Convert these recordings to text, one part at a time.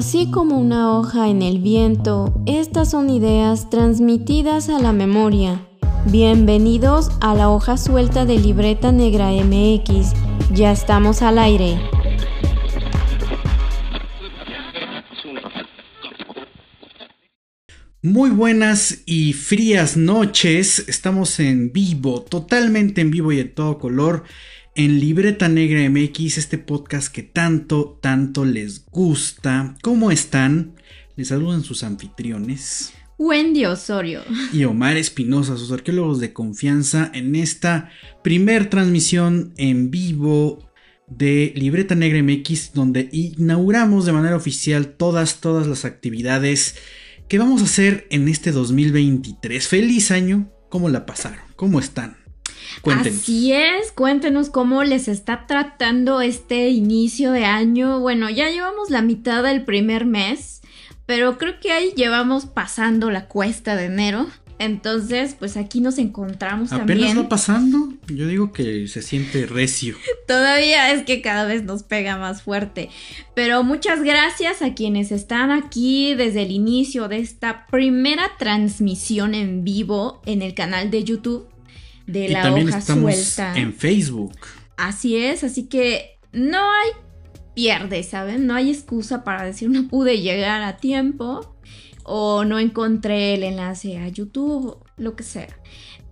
Así como una hoja en el viento, estas son ideas transmitidas a la memoria. Bienvenidos a la hoja suelta de Libreta Negra MX. Ya estamos al aire. Muy buenas y frías noches. Estamos en vivo, totalmente en vivo y en todo color en Libreta Negra MX, este podcast que tanto, tanto les gusta. ¿Cómo están? Les saludan sus anfitriones. Wendy Osorio. Y Omar Espinosa, sus arqueólogos de confianza, en esta primer transmisión en vivo de Libreta Negra MX, donde inauguramos de manera oficial todas, todas las actividades que vamos a hacer en este 2023. Feliz año, ¿cómo la pasaron? ¿Cómo están? Así es, cuéntenos cómo les está tratando este inicio de año. Bueno, ya llevamos la mitad del primer mes, pero creo que ahí llevamos pasando la cuesta de enero. Entonces, pues aquí nos encontramos también. ¿Apenas va pasando? Yo digo que se siente recio. Todavía es que cada vez nos pega más fuerte. Pero muchas gracias a quienes están aquí desde el inicio de esta primera transmisión en vivo en el canal de YouTube de la también hoja estamos suelta. En Facebook. Así es, así que no hay pierde, ¿saben? No hay excusa para decir no pude llegar a tiempo o no encontré el enlace a YouTube, lo que sea.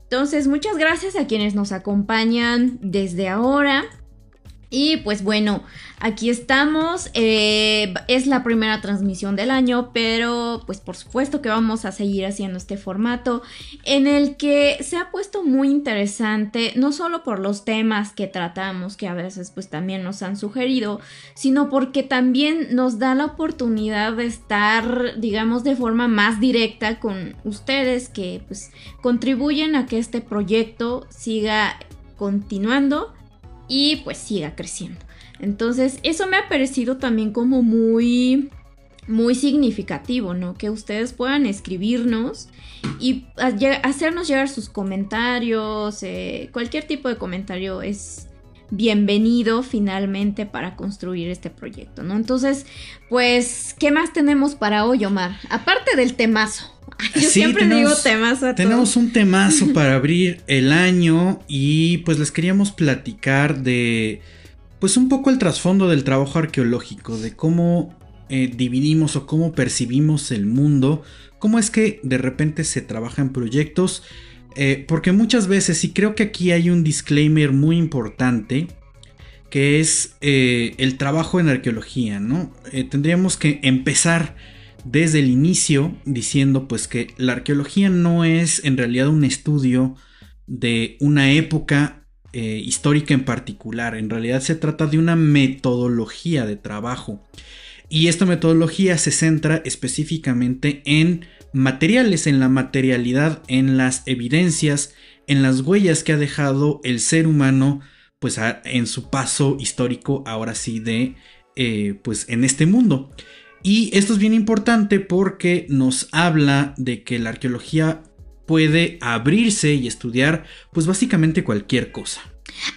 Entonces, muchas gracias a quienes nos acompañan desde ahora. Y pues bueno, aquí estamos. Eh, es la primera transmisión del año, pero pues por supuesto que vamos a seguir haciendo este formato en el que se ha puesto muy interesante, no solo por los temas que tratamos, que a veces pues también nos han sugerido, sino porque también nos da la oportunidad de estar, digamos, de forma más directa con ustedes que pues contribuyen a que este proyecto siga continuando y pues siga creciendo. Entonces, eso me ha parecido también como muy muy significativo, ¿no? Que ustedes puedan escribirnos y hacernos llegar sus comentarios, eh, cualquier tipo de comentario es bienvenido finalmente para construir este proyecto, ¿no? Entonces, pues, ¿qué más tenemos para hoy, Omar? Aparte del temazo. Yo siempre digo temazo. tenemos un temazo para abrir el año y pues les queríamos platicar de pues un poco el trasfondo del trabajo arqueológico, de cómo eh, dividimos o cómo percibimos el mundo, cómo es que de repente se trabaja en proyectos, eh, porque muchas veces, y creo que aquí hay un disclaimer muy importante, que es eh, el trabajo en arqueología, ¿no? tendríamos que empezar desde el inicio diciendo pues que la arqueología no es en realidad un estudio de una época eh, histórica en particular, en realidad se trata de una metodología de trabajo y esta metodología se centra específicamente en materiales, en la materialidad, en las evidencias, en las huellas que ha dejado el ser humano pues en su paso histórico ahora sí de eh, pues en este mundo. Y esto es bien importante porque nos habla de que la arqueología puede abrirse y estudiar pues básicamente cualquier cosa.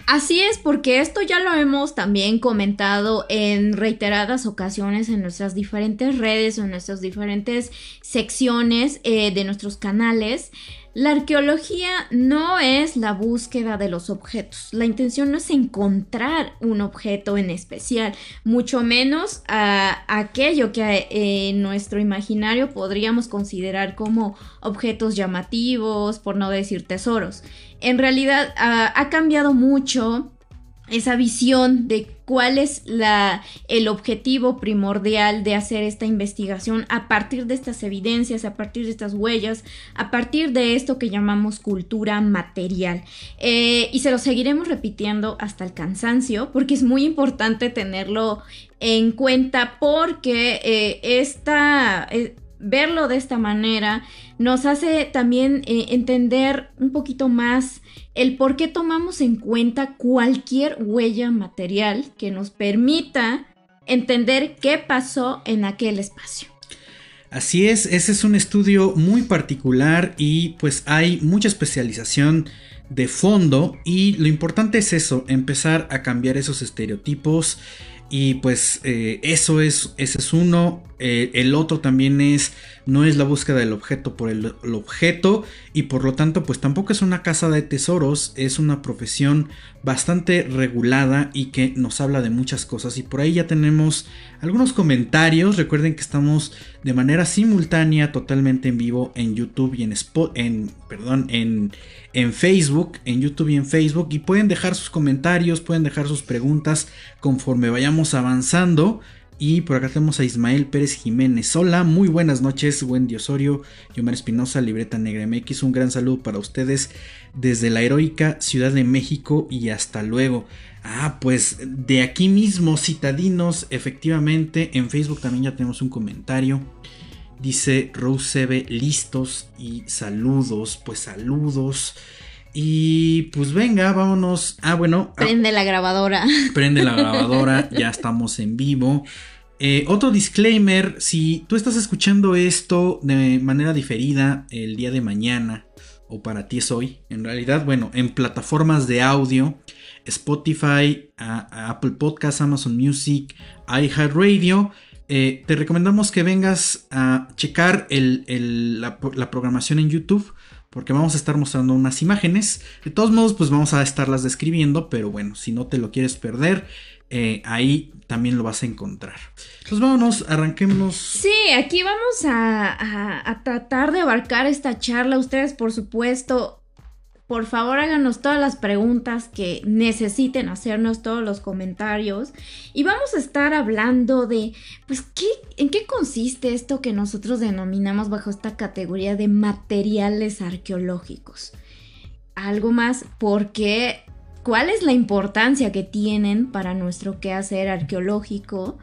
Así es, porque esto ya lo hemos también comentado en reiteradas ocasiones en nuestras diferentes redes o en nuestras diferentes secciones eh, de nuestros canales. La arqueología no es la búsqueda de los objetos. La intención no es encontrar un objeto en especial, mucho menos a aquello que en nuestro imaginario podríamos considerar como objetos llamativos, por no decir tesoros. En realidad ha cambiado mucho esa visión de cuál es la, el objetivo primordial de hacer esta investigación a partir de estas evidencias, a partir de estas huellas, a partir de esto que llamamos cultura material. Eh, y se lo seguiremos repitiendo hasta el cansancio porque es muy importante tenerlo en cuenta porque eh, esta... Eh, verlo de esta manera nos hace también entender un poquito más el por qué tomamos en cuenta cualquier huella material que nos permita entender qué pasó en aquel espacio. Así es, ese es un estudio muy particular y pues hay mucha especialización de fondo y lo importante es eso, empezar a cambiar esos estereotipos y pues eh, eso es, ese es uno, Eh, el otro también es, no es la búsqueda del objeto por el, objeto y por lo tanto pues tampoco es una casa de tesoros, es una profesión bastante regulada y que nos habla de muchas cosas. Y por ahí ya tenemos algunos comentarios, recuerden que estamos de manera simultánea totalmente en vivo en YouTube y en, Spot, en, perdón, en, en Facebook, en YouTube y en Facebook y pueden dejar sus comentarios, pueden dejar sus preguntas conforme vayamos avanzando. Y por acá tenemos a Ismael Pérez Jiménez. Hola, muy buenas noches, Wendy Osorio, Yomar Espinosa, Libreta Negra MX. Un gran saludo para ustedes desde la heroica Ciudad de México y hasta luego. Ah, pues de aquí mismo, citadinos, efectivamente, en Facebook también ya tenemos un comentario. Dice Rose listos y saludos, pues saludos. Y pues venga, vámonos. Ah, bueno. Prende la grabadora. Prende la grabadora, ya estamos en vivo. Eh, otro disclaimer, si tú estás escuchando esto de manera diferida el día de mañana, o para ti es hoy, en realidad, bueno, en plataformas de audio, Spotify, Apple Podcasts, Amazon Music, iHeartRadio, eh, te recomendamos que vengas a checar la, programación en YouTube porque vamos a estar mostrando unas imágenes. De todos modos, pues vamos a estarlas describiendo, pero bueno, si no te lo quieres perder, eh, ahí también lo vas a encontrar. Pues vámonos, arranquemos. Sí, aquí vamos a, tratar de abarcar esta charla. Ustedes, por supuesto, por favor háganos todas las preguntas que necesiten hacernos, todos los comentarios. Y vamos a estar hablando de, pues, ¿qué, ¿en qué consiste esto que nosotros denominamos bajo esta categoría de materiales arqueológicos? Algo más, porque cuál es la importancia que tienen para nuestro quehacer arqueológico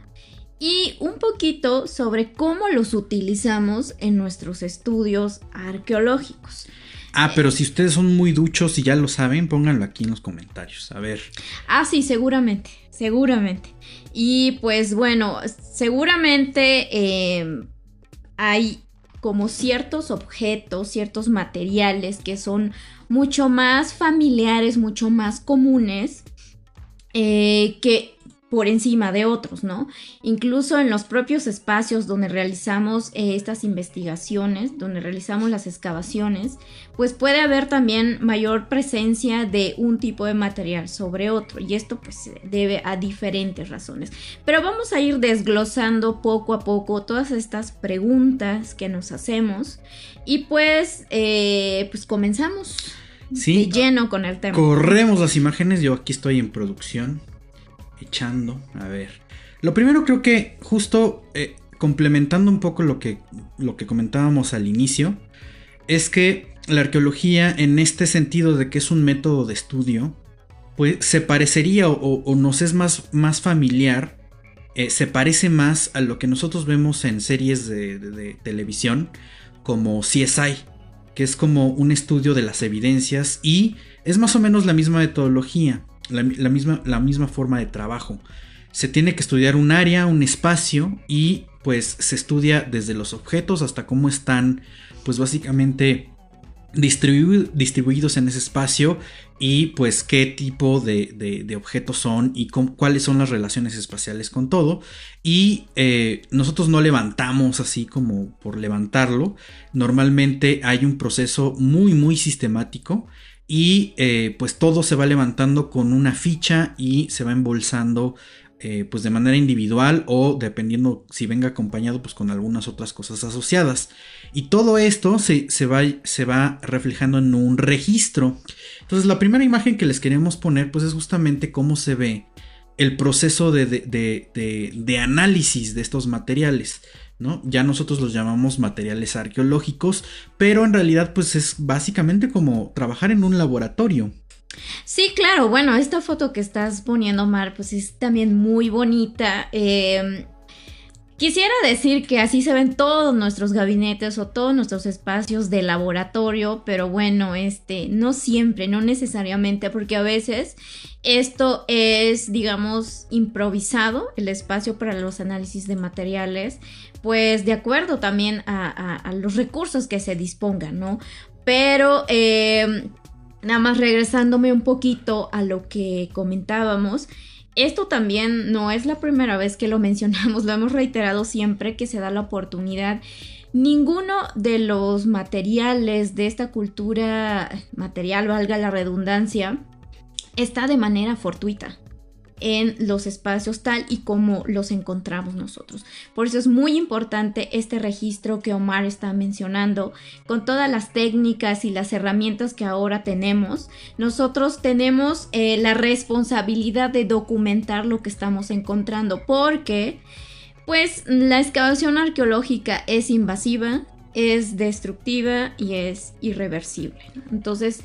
y un poquito sobre cómo los utilizamos en nuestros estudios arqueológicos. Ah, pero si ustedes son muy duchos y ya lo saben, pónganlo aquí en los comentarios. A ver. Ah, sí, seguramente, seguramente. Y pues bueno, seguramente eh, hay como ciertos objetos, ciertos materiales que son mucho más familiares, mucho más comunes, eh, que por encima de otros, ¿no? Incluso en los propios espacios donde realizamos eh, estas investigaciones, donde realizamos las excavaciones, pues puede haber también mayor presencia de un tipo de material sobre otro y esto pues se debe a diferentes razones. Pero vamos a ir desglosando poco a poco todas estas preguntas que nos hacemos y pues, eh, pues comenzamos. Sí, de lleno con el tema. Corremos las imágenes, yo aquí estoy en producción echando. A ver. Lo primero creo que justo eh, complementando un poco lo que, lo que comentábamos al inicio, es que la arqueología en este sentido de que es un método de estudio, pues se parecería o, nos es más, más familiar, eh, se parece más a lo que nosotros vemos en series de, televisión como CSI, que es como un estudio de las evidencias y es más o menos la misma metodología la, misma, la misma forma de trabajo. Se tiene que estudiar un área, un espacio y pues se estudia desde los objetos hasta cómo están pues básicamente distribuidos en ese espacio y pues qué tipo de, objetos son y cuáles son las relaciones espaciales con todo y eh, nosotros no levantamos así como por levantarlo normalmente hay un proceso muy muy sistemático y eh, pues todo se va levantando con una ficha y se va embolsando eh, pues de manera individual o dependiendo si venga acompañado pues con algunas otras cosas asociadas. Y todo esto se, va, se va reflejando en un registro. Entonces la primera imagen que les queremos poner pues es justamente cómo se ve el proceso de, de análisis de estos materiales ya nosotros los llamamos materiales arqueológicos, pero en realidad pues es básicamente como trabajar en un laboratorio. Sí, claro, bueno, esta foto que estás poniendo, Mar, pues es también muy bonita. Em, quisiera decir que así se ven todos nuestros gabinetes o todos nuestros espacios de laboratorio, pero bueno, este, no siempre, no necesariamente, porque a veces esto es, digamos, improvisado, el espacio para los análisis de materiales, pues de acuerdo también a, los recursos que se dispongan, ¿no? Pero eh, nada más regresándome un poquito a lo que comentábamos, Esto también no es la primera vez que lo mencionamos, lo hemos reiterado siempre que se da la oportunidad. Ninguno de los materiales de esta cultura material, valga la redundancia, está de manera fortuita en los espacios tal y como los encontramos nosotros. Por eso es muy importante este registro que Omar está mencionando, con todas las técnicas y las herramientas que ahora tenemos. Nosotros tenemos eh, la responsabilidad de documentar lo que estamos encontrando, porque pues la excavación arqueológica es invasiva, es destructiva y es irreversible. Entonces,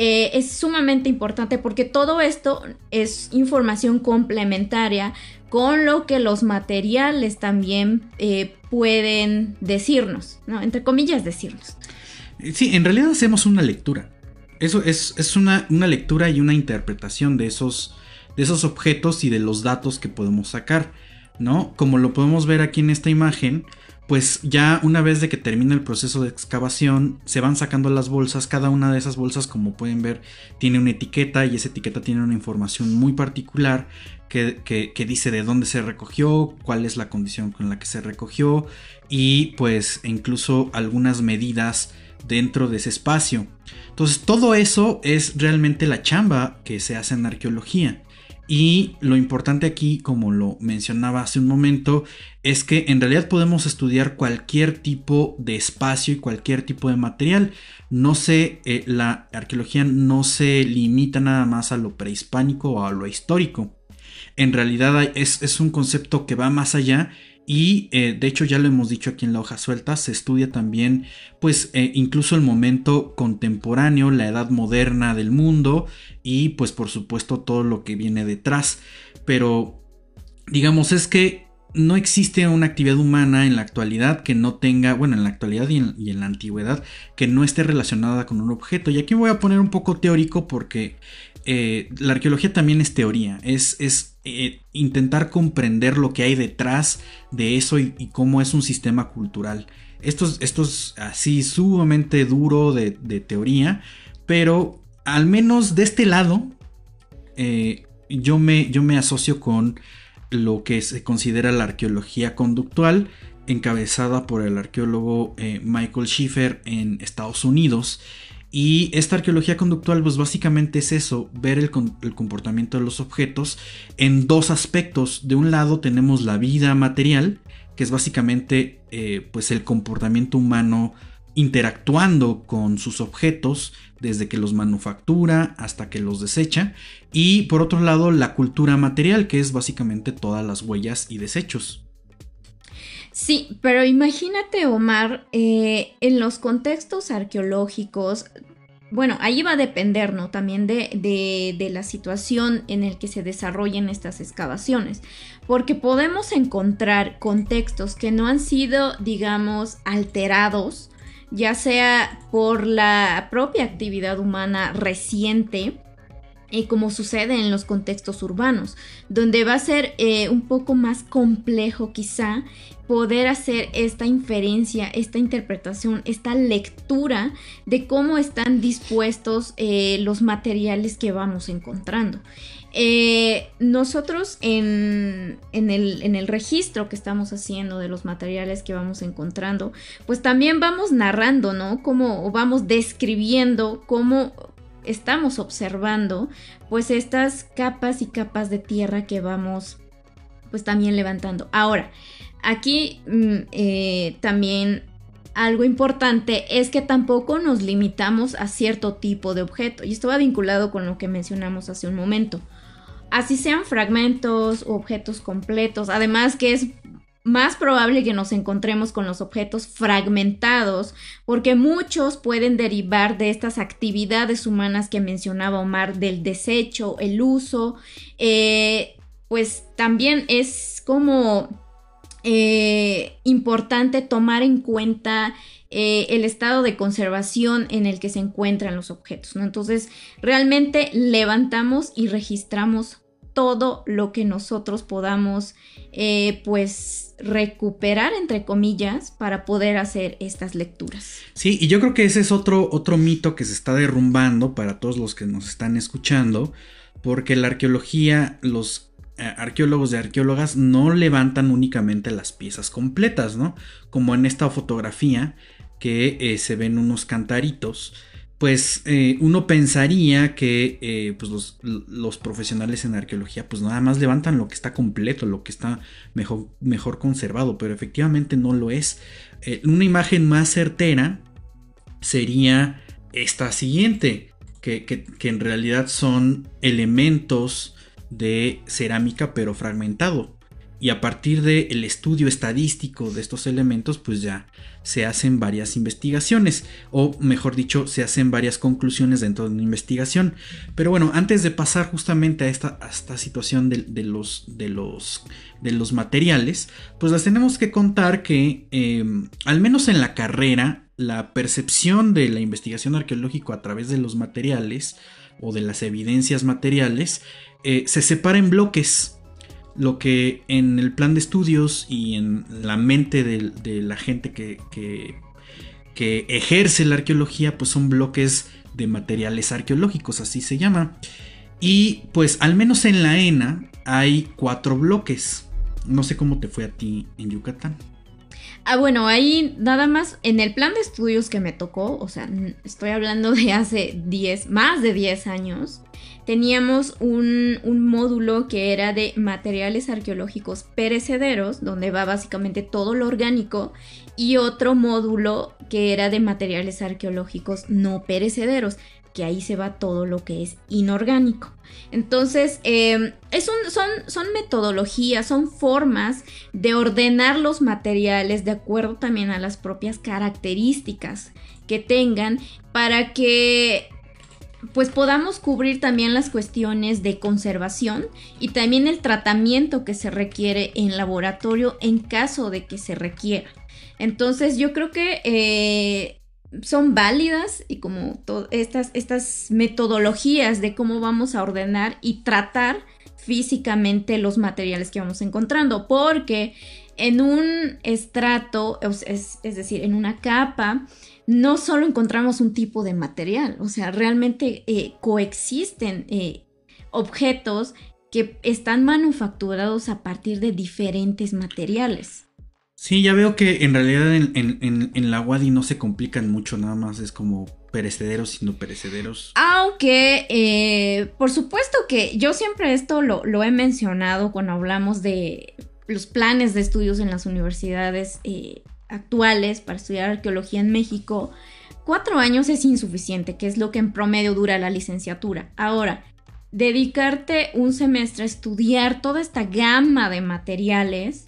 eh, es sumamente importante porque todo esto es información complementaria con lo que los materiales también eh, pueden decirnos, ¿no? Entre comillas, decirnos. Sí, en realidad hacemos una lectura. Eso es, una, una, lectura y una interpretación de esos, de esos objetos y de los datos que podemos sacar, ¿no? Como lo podemos ver aquí en esta imagen, pues ya una vez de que termina el proceso de excavación, se van sacando las bolsas. Cada una de esas bolsas, como pueden ver, tiene una etiqueta y esa etiqueta tiene una información muy particular que, dice de dónde se recogió, cuál es la condición con la que se recogió y pues incluso algunas medidas dentro de ese espacio. Entonces todo eso es realmente la chamba que se hace en arqueología. Y lo importante aquí, como lo mencionaba hace un momento, es que en realidad podemos estudiar cualquier tipo de espacio y cualquier tipo de material. No se, eh, la arqueología no se limita nada más a lo prehispánico o a lo histórico. En realidad es, es un concepto que va más allá y eh, de hecho ya lo hemos dicho aquí en la hoja suelta, se estudia también pues eh, incluso el momento contemporáneo, la edad moderna del mundo y pues por supuesto todo lo que viene detrás. Pero digamos es que no existe una actividad humana en la actualidad que no tenga, bueno, en la actualidad y en, la antigüedad, que no esté relacionada con un objeto. Y aquí voy a poner un poco teórico porque eh, la arqueología también es teoría, es, es eh, intentar comprender lo que hay detrás de eso y, cómo es un sistema cultural. Esto es, esto es así sumamente duro de, teoría, pero al menos de este lado eh, yo, me, yo me asocio con lo que se considera la arqueología conductual, encabezada por el arqueólogo Michael Schiffer en Estados Unidos. Y esta arqueología conductual, pues básicamente es eso, ver el, comportamiento de los objetos en dos aspectos. De un lado tenemos la vida material, que es básicamente eh, pues el comportamiento humano interactuando con sus objetos desde que los manufactura hasta que los desecha y por otro lado la cultura material que es básicamente todas las huellas y desechos. Sí, pero imagínate, Omar, eh, en los contextos arqueológicos, bueno, ahí va a depender, ¿no? También de, de, la situación en el que se desarrollen estas excavaciones, porque podemos encontrar contextos que no han sido, digamos, alterados, ya sea por la propia actividad humana reciente, y como sucede en los contextos urbanos, donde va a ser eh, un poco más complejo quizá poder hacer esta inferencia, esta interpretación, esta lectura de cómo están dispuestos eh, los materiales que vamos encontrando. Eh, nosotros en, el, registro que estamos haciendo de los materiales que vamos encontrando, pues también vamos narrando, ¿no? Cómo vamos describiendo cómo estamos observando pues estas capas y capas de tierra que vamos pues también levantando. Ahora, aquí mm, eh, también algo importante es que tampoco nos limitamos a cierto tipo de objeto y esto va vinculado con lo que mencionamos hace un momento. Así sean fragmentos o objetos completos, además que es más probable que nos encontremos con los objetos fragmentados, porque muchos pueden derivar de estas actividades humanas que mencionaba Omar, del desecho, el uso, eh, pues también es como eh, importante tomar en cuenta eh, el estado de conservación en el que se encuentran los objetos. ¿no? Entonces, realmente levantamos y registramos todo lo que nosotros podamos eh, pues recuperar entre comillas para poder hacer estas lecturas. Sí, y yo creo que ese es otro, otro mito que se está derrumbando para todos los que nos están escuchando, porque la arqueología, los arqueólogos y arqueólogas no levantan únicamente las piezas completas, ¿no? Como en esta fotografía que eh, se ven unos cantaritos pues eh, uno pensaría que eh, pues los, profesionales en arqueología pues nada más levantan lo que está completo, lo que está mejor, conservado, pero efectivamente no lo es. Eh, una imagen más certera sería esta siguiente, que en realidad son elementos de cerámica pero fragmentado. Y a partir del estudio estadístico de estos elementos pues ya se hacen varias investigaciones o mejor dicho se hacen varias conclusiones dentro de una investigación. Pero bueno antes de pasar justamente a esta, esta situación de, los, de, los, de los materiales pues las tenemos que contar que em, al menos en la carrera la percepción de la investigación arqueológica a través de los materiales o de las evidencias materiales eh, se separa en bloques lo que en el plan de estudios y en la mente de, la gente que, que, ejerce la arqueología, pues son bloques de materiales arqueológicos, así se llama. Y pues al menos en la ENA hay cuatro bloques. No sé cómo te fue a ti en Yucatán. Ah, bueno, ahí nada más en el plan de estudios que me tocó, o sea, estoy hablando de hace 10, más de 10 años, teníamos un, módulo que era de materiales arqueológicos perecederos, donde va básicamente todo lo orgánico, y otro módulo que era de materiales arqueológicos no perecederos, que ahí se va todo lo que es inorgánico. Entonces, em, son metodologías, son formas de ordenar los materiales de acuerdo también a las propias características que tengan para que pues podamos cubrir también las cuestiones de conservación y también el tratamiento que se requiere en laboratorio en caso de que se requiera. Entonces yo creo que eh, son válidas y como estas, estas metodologías de cómo vamos a ordenar y tratar físicamente los materiales que vamos encontrando, porque en un estrato, es decir, en una capa, no solo encontramos un tipo de material, o sea, realmente eh, coexisten eh, objetos que están manufacturados a partir de diferentes materiales. Sí, ya veo que en realidad en, la Wadi no se complican mucho, nada más es como perecederos y no perecederos. Aunque, eh, por supuesto que yo siempre esto lo, lo, he mencionado cuando hablamos de los planes de estudios en las universidades actuales para estudiar arqueología en México, cuatro años es insuficiente, que es lo que en promedio dura la licenciatura. Ahora, dedicarte un semestre a estudiar toda esta gama de materiales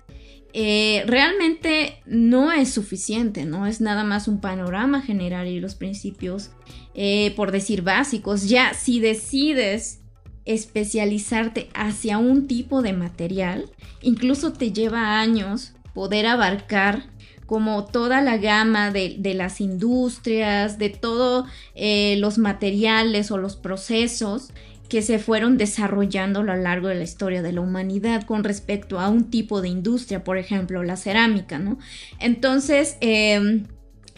eh, realmente no es suficiente, no es nada más un panorama general y los principios, eh, por decir básicos. Ya si decides especializarte hacia un tipo de material, incluso te lleva años poder abarcar como toda la gama de, las industrias, de todos eh, los materiales o los procesos que se fueron desarrollando a lo largo de la historia de la humanidad con respecto a un tipo de industria, por ejemplo, la cerámica, ¿no? Entonces, em,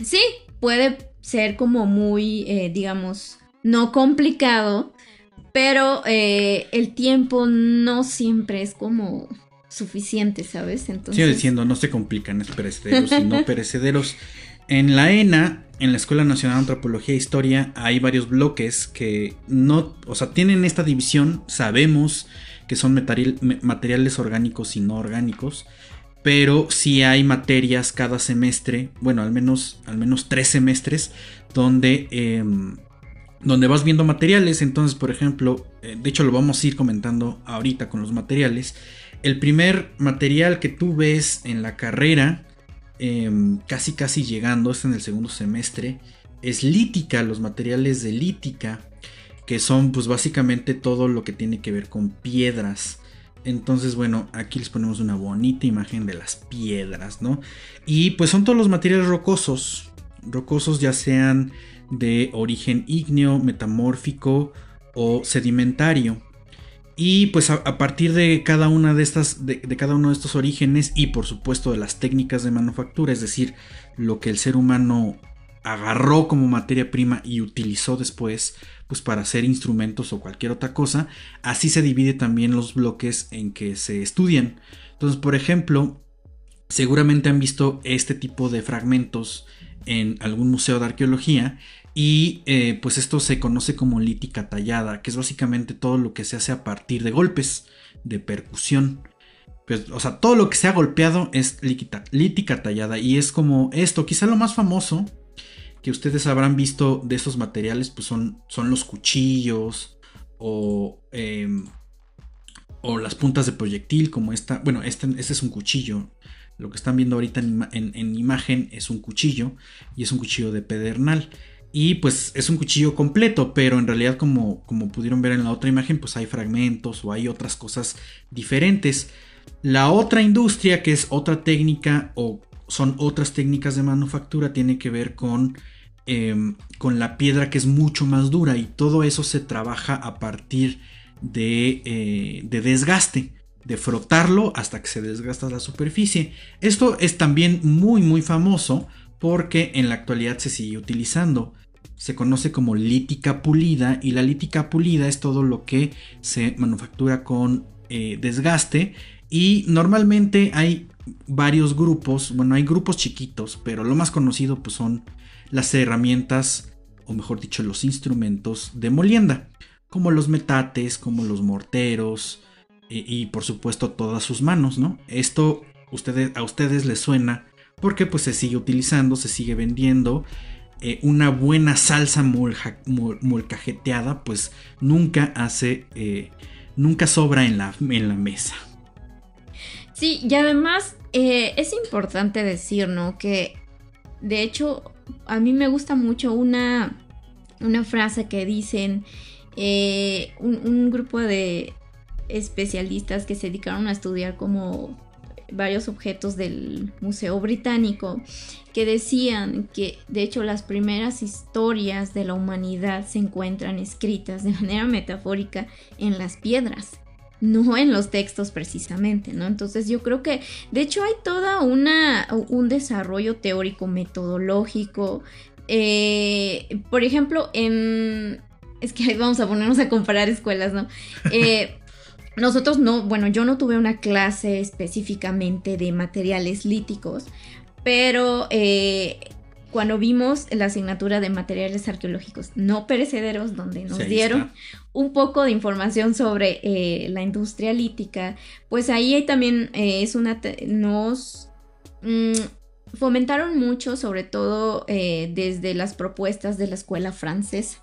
sí, puede ser como muy, eh, digamos, no complicado, pero eh, el tiempo no siempre es como suficiente, ¿sabes? Entonces... Sigo diciendo, no se complican, es perecederos y no perecederos. En la ENA, en la Escuela Nacional de Antropología e Historia, hay varios bloques que no, o sea, tienen esta división, sabemos que son materiales orgánicos y no orgánicos, pero sí hay materias cada semestre, bueno, al menos, al menos tres semestres, donde, em, donde vas viendo materiales. Entonces, por ejemplo, eh, de hecho lo vamos a ir comentando ahorita con los materiales el primer material que tú ves en la carrera, em, casi casi llegando, es en el segundo semestre, es lítica, los materiales de lítica, que son pues básicamente todo lo que tiene que ver con piedras. Entonces, bueno, aquí les ponemos una bonita imagen de las piedras, ¿no? Y pues son todos los materiales rocosos, rocosos ya sean de origen ígneo, metamórfico o sedimentario. Y pues a, partir de cada una de estas, de, cada uno de estos orígenes y por supuesto de las técnicas de manufactura, es decir, lo que el ser humano agarró como materia prima y utilizó después pues para hacer instrumentos o cualquier otra cosa, así se divide también los bloques en que se estudian. Entonces, por ejemplo, seguramente han visto este tipo de fragmentos en algún museo de arqueología y eh, pues esto se conoce como lítica tallada, que es básicamente todo lo que se hace a partir de golpes, de percusión. Pues, o sea, todo lo que se ha golpeado es lítica tallada y es como esto, quizá lo más famoso que ustedes habrán visto de estos materiales, pues son, son los cuchillos o, em, o las puntas de proyectil, como esta. Bueno, este, este, es un cuchillo. Lo que están viendo ahorita en, imagen es un cuchillo y es un cuchillo de pedernal. Y pues es un cuchillo completo, pero en realidad como, como pudieron ver en la otra imagen, pues hay fragmentos o hay otras cosas diferentes. La otra industria, que es otra técnica o son otras técnicas de manufactura, tiene que ver con Em, con la piedra que es mucho más dura y todo eso se trabaja a partir de, eh, de desgaste de frotarlo hasta que se desgasta la superficie. Esto es también muy muy famoso porque en la actualidad se sigue utilizando. Se conoce como lítica pulida y la lítica pulida es todo lo que se manufactura con eh, desgaste y normalmente hay varios grupos, bueno hay grupos chiquitos, pero lo más conocido pues son las herramientas, o mejor dicho, los instrumentos de molienda, como los metates, como los morteros eh, y, por supuesto todas sus manos, ¿no? Esto ustedes, a ustedes les suena porque pues se sigue utilizando, se sigue vendiendo. Eh, una buena salsa molcajeteada pues nunca hace, eh, nunca sobra en la, en la mesa. Sí, y además es importante decir, ¿no? Que de hecho a mí me gusta mucho una, una frase que dicen eh, un, grupo de especialistas que se dedicaron a estudiar como varios objetos del Museo Británico que decían que de hecho las primeras historias de la humanidad se encuentran escritas de manera metafórica en las piedras no en los textos precisamente, ¿no? Entonces yo creo que, de hecho, hay toda una, un desarrollo teórico metodológico. Eh, por ejemplo, en... Es que vamos a ponernos a comparar escuelas, ¿no? Eh, nosotros no, bueno, yo no tuve una clase específicamente de materiales líticos, pero eh, cuando vimos la asignatura de materiales arqueológicos no perecederos, donde nos dieron un poco de información sobre eh, la industria lítica, pues ahí también eh, es una... nos mm, fomentaron mucho, sobre todo desde las propuestas de la escuela francesa.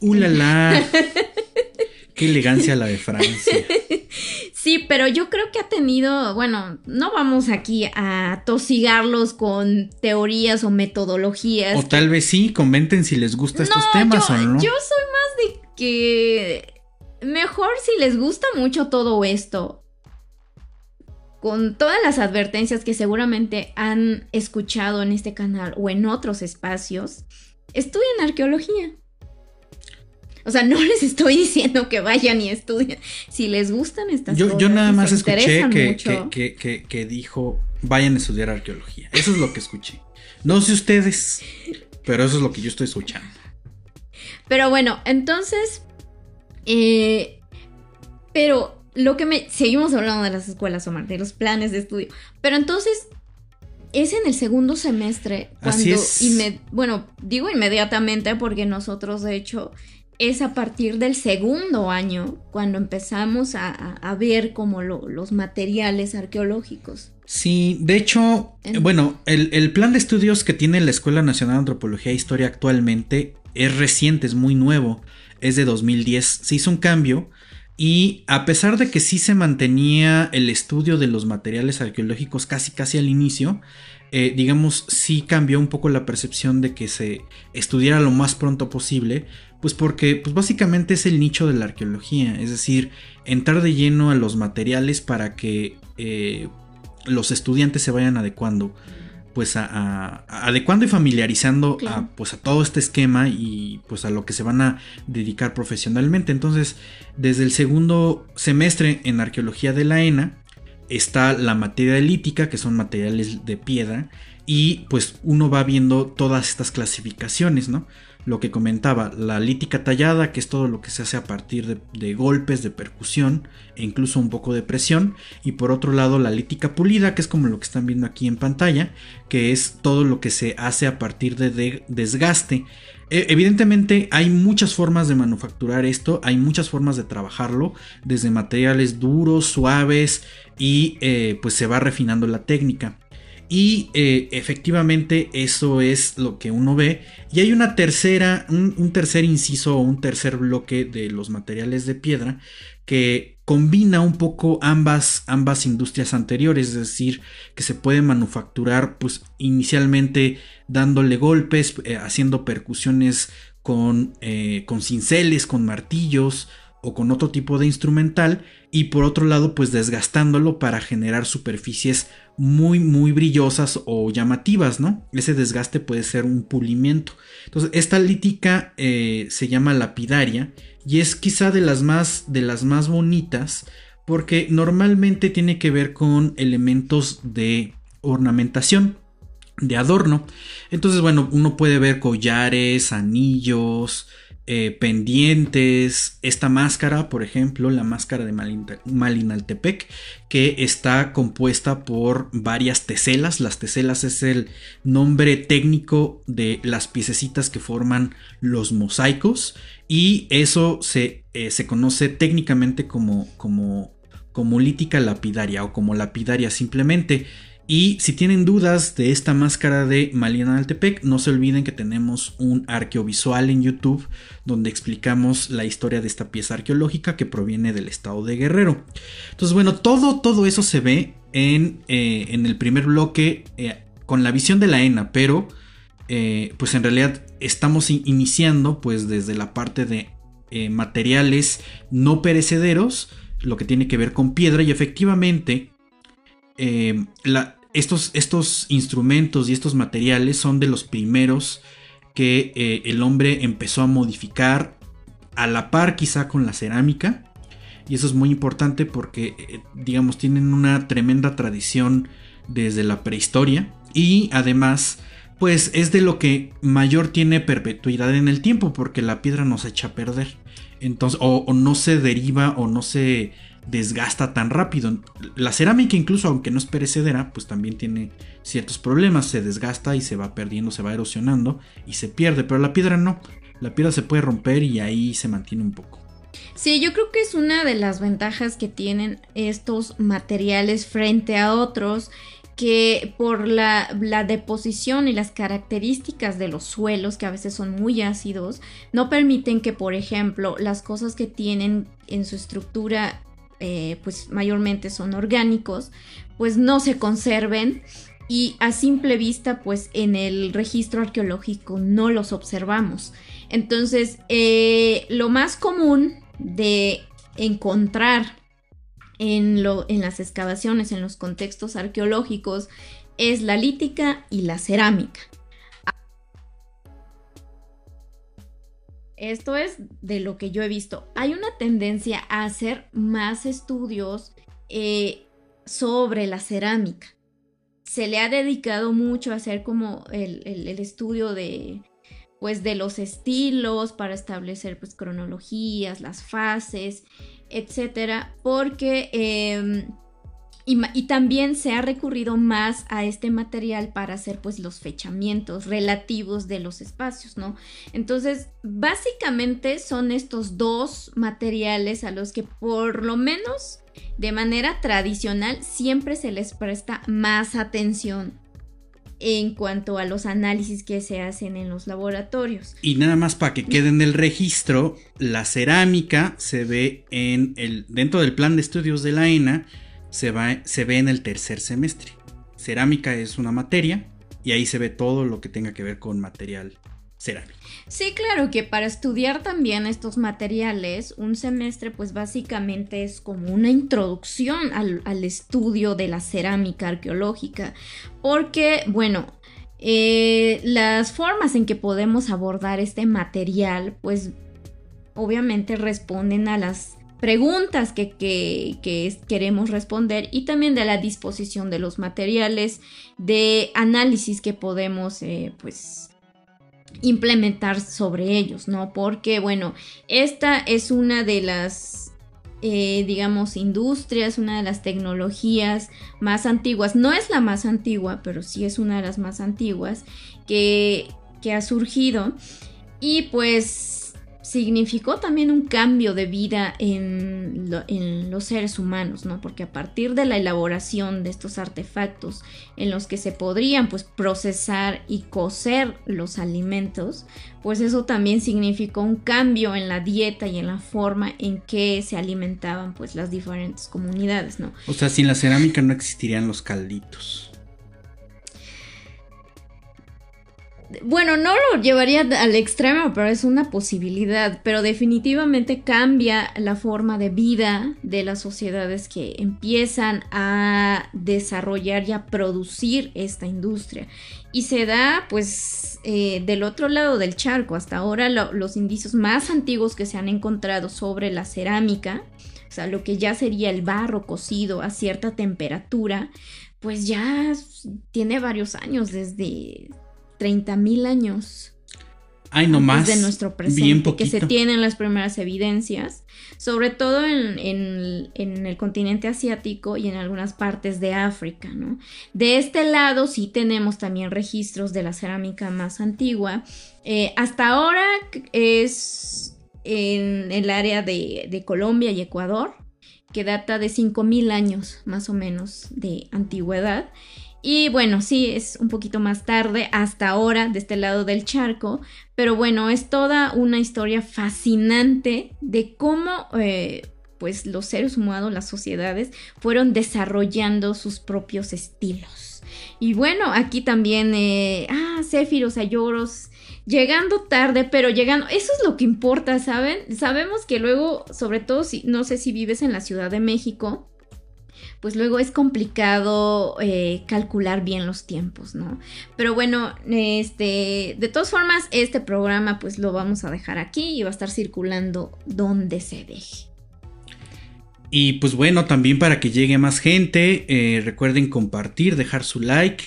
¡Uh, la, Qué elegancia la de Francia. Sí, pero yo creo que ha tenido, bueno, no vamos aquí a tosigarlos con teorías o metodologías. O tal vez sí, comenten si les gusta estos temas o no. Yo soy más de que mejor si les gusta mucho todo esto, con todas las advertencias que seguramente han escuchado en este canal o en otros espacios, estudien arqueología. O sea, no les estoy diciendo que vayan y estudien. Si les gustan estas yo, cosas. Yo nada más escuché que, que, dijo, vayan a estudiar arqueología. Eso es lo que escuché. No sé ustedes, pero eso es lo que yo estoy escuchando. Pero bueno, entonces... Eh, pero lo que me... Seguimos hablando de las escuelas, Omar, de los planes de estudio. Pero entonces, es en el segundo semestre cuando... Así es. bueno, digo inmediatamente porque nosotros, de hecho, es a partir del segundo año cuando empezamos a, ver como los materiales arqueológicos. Sí, de hecho, bueno, el, plan de estudios que tiene la Escuela Nacional de Antropología e Historia actualmente es reciente, es muy nuevo, es de 2010, se hizo un cambio y a pesar de que sí se mantenía el estudio de los materiales arqueológicos casi casi al inicio, eh, digamos, sí cambió un poco la percepción de que se estudiara lo más pronto posible, pues porque pues básicamente es el nicho de la arqueología, es decir, entrar de lleno a los materiales para que eh, los estudiantes se vayan adecuando, pues a, adecuando y familiarizando a, pues a todo este esquema y pues a lo que se van a dedicar profesionalmente. Entonces, desde el segundo semestre en arqueología de la ENA, está la materia lítica, que son materiales de piedra, y pues uno va viendo todas estas clasificaciones, ¿no? Lo que comentaba, la lítica tallada, que es todo lo que se hace a partir de, golpes, de percusión e incluso un poco de presión. Y por otro lado, la lítica pulida, que es como lo que están viendo aquí en pantalla, que es todo lo que se hace a partir de desgaste. E, evidentemente hay muchas formas de manufacturar esto, hay muchas formas de trabajarlo, desde materiales duros, suaves y eh, pues se va refinando la técnica. Y eh, efectivamente eso es lo que uno ve. Y hay una tercera, un, tercer inciso o un tercer bloque de los materiales de piedra que combina un poco ambas, ambas industrias anteriores, es decir, que se puede manufacturar pues inicialmente dándole golpes, eh, haciendo percusiones con, eh, con cinceles, con martillos o con otro tipo de instrumental y por otro lado pues desgastándolo para generar superficies muy muy brillosas o llamativas, ¿no? Ese desgaste puede ser un pulimiento. Entonces esta lítica eh, se llama lapidaria y es quizá de las más de las más bonitas porque normalmente tiene que ver con elementos de ornamentación de adorno. Entonces, bueno, uno puede ver collares, anillos, eh, pendientes, esta máscara, por ejemplo, la máscara de Malinaltepec, que está compuesta por varias teselas. Las teselas es el nombre técnico de las piececitas que forman los mosaicos y eso se, eh, se conoce técnicamente como, como, como lítica lapidaria o como lapidaria simplemente. Y si tienen dudas de esta máscara de Malina Altepec, no se olviden que tenemos un arqueovisual en YouTube donde explicamos la historia de esta pieza arqueológica que proviene del estado de Guerrero. Entonces, bueno, todo, todo eso se ve en, eh, en el primer bloque eh, con la visión de la ENA, pero eh, pues en realidad estamos iniciando pues desde la parte de materiales no perecederos, lo que tiene que ver con piedra y efectivamente la, estos, estos instrumentos y estos materiales son de los primeros que eh, el hombre empezó a modificar a la par quizá con la cerámica. Y eso es muy importante porque, eh, digamos, tienen una tremenda tradición desde la prehistoria. Y además, pues es de lo que mayor tiene perpetuidad en el tiempo porque la piedra no se echa a perder. Entonces, o no se deriva o no se desgasta tan rápido. La cerámica incluso aunque no es perecedera, pues también tiene ciertos problemas, se desgasta y se va perdiendo, se va erosionando y se pierde, pero la piedra no. La piedra se puede romper y ahí se mantiene un poco. Sí, yo creo que es una de las ventajas que tienen estos materiales frente a otros que por la, la, deposición y las características de los suelos, que a veces son muy ácidos, no permiten que, por ejemplo, las cosas que tienen en su estructura eh, pues mayormente son orgánicos, pues no se conserven y a simple vista pues en el registro arqueológico no los observamos. Entonces eh, lo más común de encontrar en, lo, en las excavaciones, en los contextos arqueológicos, es la lítica y la cerámica. Esto es de lo que yo he visto. Hay una tendencia a hacer más estudios eh, sobre la cerámica. Se le ha dedicado mucho a hacer como el, estudio de, pues, de los estilos para establecer pues, cronologías, las fases, etcétera, porque em, y, también se ha recurrido más a este material para hacer pues los fechamientos relativos de los espacios, ¿no? Entonces, básicamente son estos dos materiales a los que por lo menos de manera tradicional siempre se les presta más atención en cuanto a los análisis que se hacen en los laboratorios. Y nada más para que quede en el registro, la cerámica se ve en el dentro del plan de estudios de la ENA se, ve en el tercer semestre. Cerámica es una materia y ahí se ve todo lo que tenga que ver con material cerámico. Sí, claro que para estudiar también estos materiales, un semestre pues básicamente es como una introducción al, estudio de la cerámica arqueológica, porque bueno, eh, las formas en que podemos abordar este material pues obviamente responden a las preguntas que, queremos responder y también de la disposición de los materiales de análisis que podemos eh, pues implementar sobre ellos, ¿no? Porque bueno, esta es una de las eh, digamos, industrias, una de las tecnologías más antiguas. No es la más antigua, pero sí es una de las más antiguas que, que ha surgido. Y pues significó también un cambio de vida en, los seres humanos, ¿no? Porque a partir de la elaboración de estos artefactos en los que se podrían pues procesar y cocer los alimentos, pues eso también significó un cambio en la dieta y en la forma en que se alimentaban pues las diferentes comunidades, ¿no? O sea, sin la cerámica no existirían los calditos. Bueno, no lo llevaría al extremo, pero es una posibilidad. Pero definitivamente cambia la forma de vida de las sociedades que empiezan a desarrollar y a producir esta industria. Y se da, pues, eh, del otro lado del charco. Hasta ahora los indicios más antiguos que se han encontrado sobre la cerámica, o sea, lo que ya sería el barro cocido a cierta temperatura, pues ya tiene varios años desde 30 mil años. Ay, no más. De nuestro presente, que se tienen las primeras evidencias, sobre todo en, el continente asiático y en algunas partes de África, ¿no? De este lado sí tenemos también registros de la cerámica más antigua. Eh, hasta ahora es en el área de, de Colombia y Ecuador, que data de 5.000 años más o menos de antigüedad. Y bueno, sí, es un poquito más tarde, hasta ahora, de este lado del charco, pero bueno, es toda una historia fascinante de cómo... Eh, pues los seres humanos, las sociedades, fueron desarrollando sus propios estilos. Y bueno, aquí también, eh, ah, Céfiros, Ayoros, llegando tarde, pero llegando, eso es lo que importa, ¿saben? Sabemos que luego, sobre todo si, no sé si vives en la Ciudad de México, pues luego es complicado eh, calcular bien los tiempos, ¿no? Pero bueno, este, de todas formas, este programa pues lo vamos a dejar aquí y va a estar circulando donde se deje. Y pues bueno, también para que llegue más gente, eh, recuerden compartir, dejar su like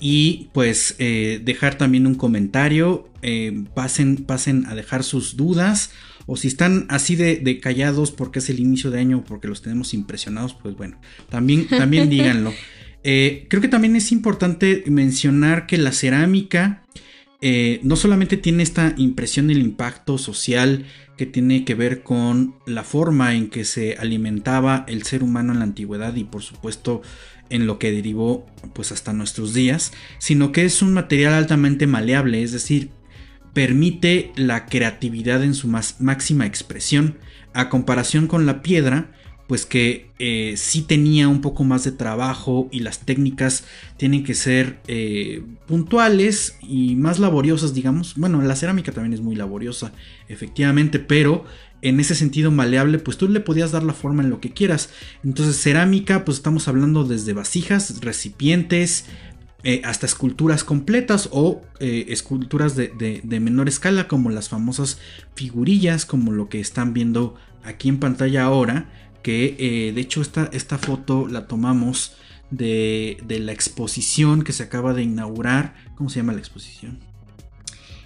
y pues eh, dejar también un comentario. pasen, pasen a dejar sus dudas o si están así de, callados porque es el inicio de año, porque los tenemos impresionados, pues bueno, también, también díganlo. Eh, creo que también es importante mencionar que la cerámica eh, no solamente tiene esta impresión del impacto social que tiene que ver con la forma en que se alimentaba el ser humano en la antigüedad y por supuesto en lo que derivó pues hasta nuestros días, sino que es un material altamente maleable, es decir, permite la creatividad en su más máxima expresión, a comparación con la piedra, pues que eh, sí tenía un poco más de trabajo y las técnicas tienen que ser eh, puntuales y más laboriosas, digamos. Bueno, la cerámica también es muy laboriosa, efectivamente, pero en ese sentido maleable, pues tú le podías dar la forma en lo que quieras. Entonces, cerámica, pues estamos hablando desde vasijas, recipientes, eh, hasta esculturas completas o eh, esculturas de, menor escala como las famosas figurillas como lo que están viendo aquí en pantalla ahora que eh, de hecho esta, esta, foto la tomamos de, de, la exposición que se acaba de inaugurar ¿cómo se llama la exposición?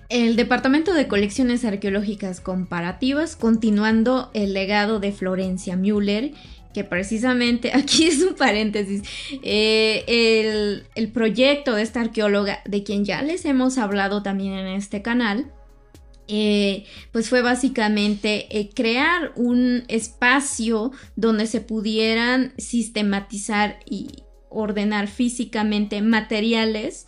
El Departamento de Colecciones Arqueológicas Comparativas continuando el legado de Florencia Müller que precisamente, aquí es un paréntesis, eh, el, proyecto de esta arqueóloga, de quien ya les hemos hablado también en este canal, eh, pues fue básicamente eh, crear un espacio donde se pudieran sistematizar y ordenar físicamente materiales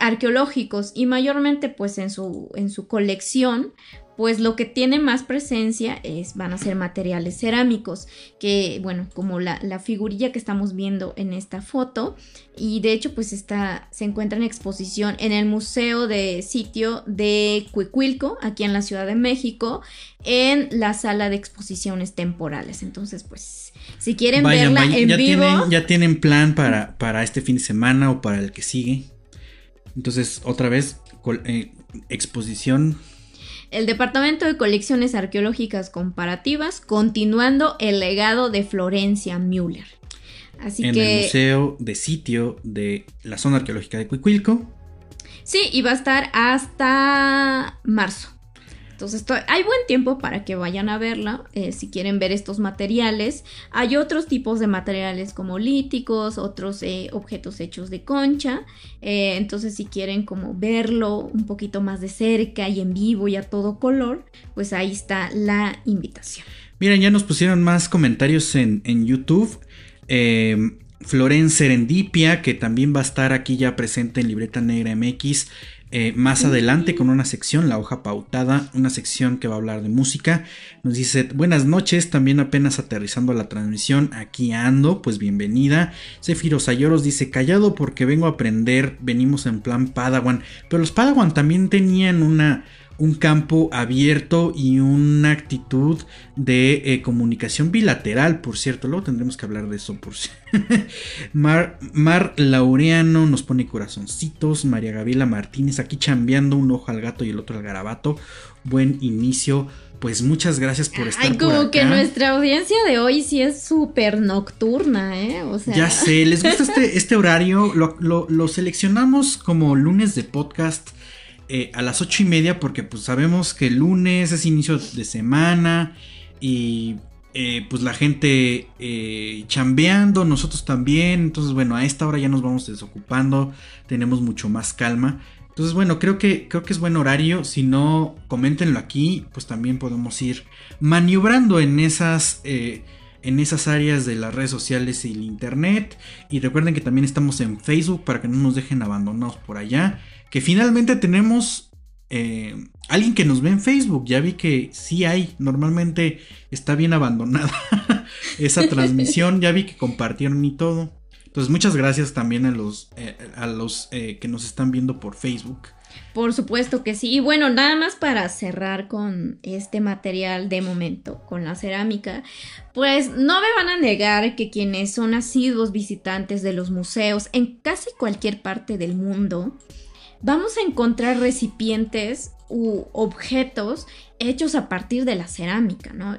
arqueológicos y mayormente pues en su, en su colección pues lo que tiene más presencia es, van a ser materiales cerámicos, que bueno, como la, figurilla que estamos viendo en esta foto, y de hecho pues está, se encuentra en exposición en el Museo de Sitio de Cuicuilco, aquí en la Ciudad de México, en la sala de exposiciones temporales. Entonces pues si quieren verla en ya vivo... Tienen, ya tienen plan para, para este fin de semana o para el que sigue. Entonces otra vez, eh, exposición el Departamento de Colecciones Arqueológicas Comparativas, continuando el legado de Florencia Müller. Así en el Museo de Sitio de la Zona Arqueológica de Cuicuilco. Sí, y va a estar hasta marzo. Entonces hay buen tiempo para que vayan a verla eh, si quieren ver estos materiales. Hay otros tipos de materiales como líticos, otros eh, objetos hechos de concha. Eh, entonces si quieren como verlo un poquito más de cerca y en vivo y a todo color, pues ahí está la invitación. Miren, ya nos pusieron más comentarios en, YouTube. Floren Serendipia, que también va a estar aquí ya presente en Libreta Negra MX, eh, más adelante con una sección, la hoja pautada, una sección que va a hablar de música. Nos dice, buenas noches, también apenas aterrizando la transmisión, aquí ando, pues bienvenida. Zefiro Sayoros dice, callado porque vengo a aprender, venimos en plan Padawan, pero los Padawan también tenían una un campo abierto y una actitud de eh, comunicación bilateral, por cierto. Luego tendremos que hablar de eso, por Mar, Mar Laureano nos pone corazoncitos. María Gabriela Martínez aquí chambeando un ojo al gato y el otro al garabato. Buen inicio. Pues muchas gracias por estar Ay, como que nuestra audiencia de hoy sí es súper nocturna, ¿eh? O sea... Ya sé, ¿les gusta este, este horario? Lo, lo seleccionamos como lunes de podcast eh, a las ocho y media porque pues sabemos que el lunes es inicio de semana y eh, pues la gente eh, chambeando, nosotros también, entonces bueno, a esta hora ya nos vamos desocupando, tenemos mucho más calma. Entonces bueno, creo que, creo que es buen horario, si no, coméntenlo aquí, pues también podemos ir maniobrando en esas... en esas áreas de las redes sociales y el internet. Y recuerden que también estamos en Facebook para que no nos dejen abandonados por allá que finalmente tenemos eh, alguien que nos ve en Facebook. Ya vi que sí hay, normalmente está bien abandonada esa transmisión. Ya vi que compartieron y todo. Entonces muchas gracias también a los, eh, a los eh, que nos están viendo por Facebook. Por supuesto que sí. Y bueno, nada más para cerrar con este material de momento, con la cerámica, pues no me van a negar que quienes son asiduos visitantes de los museos en casi cualquier parte del mundo, vamos a encontrar recipientes u objetos hechos a partir de la cerámica, ¿no?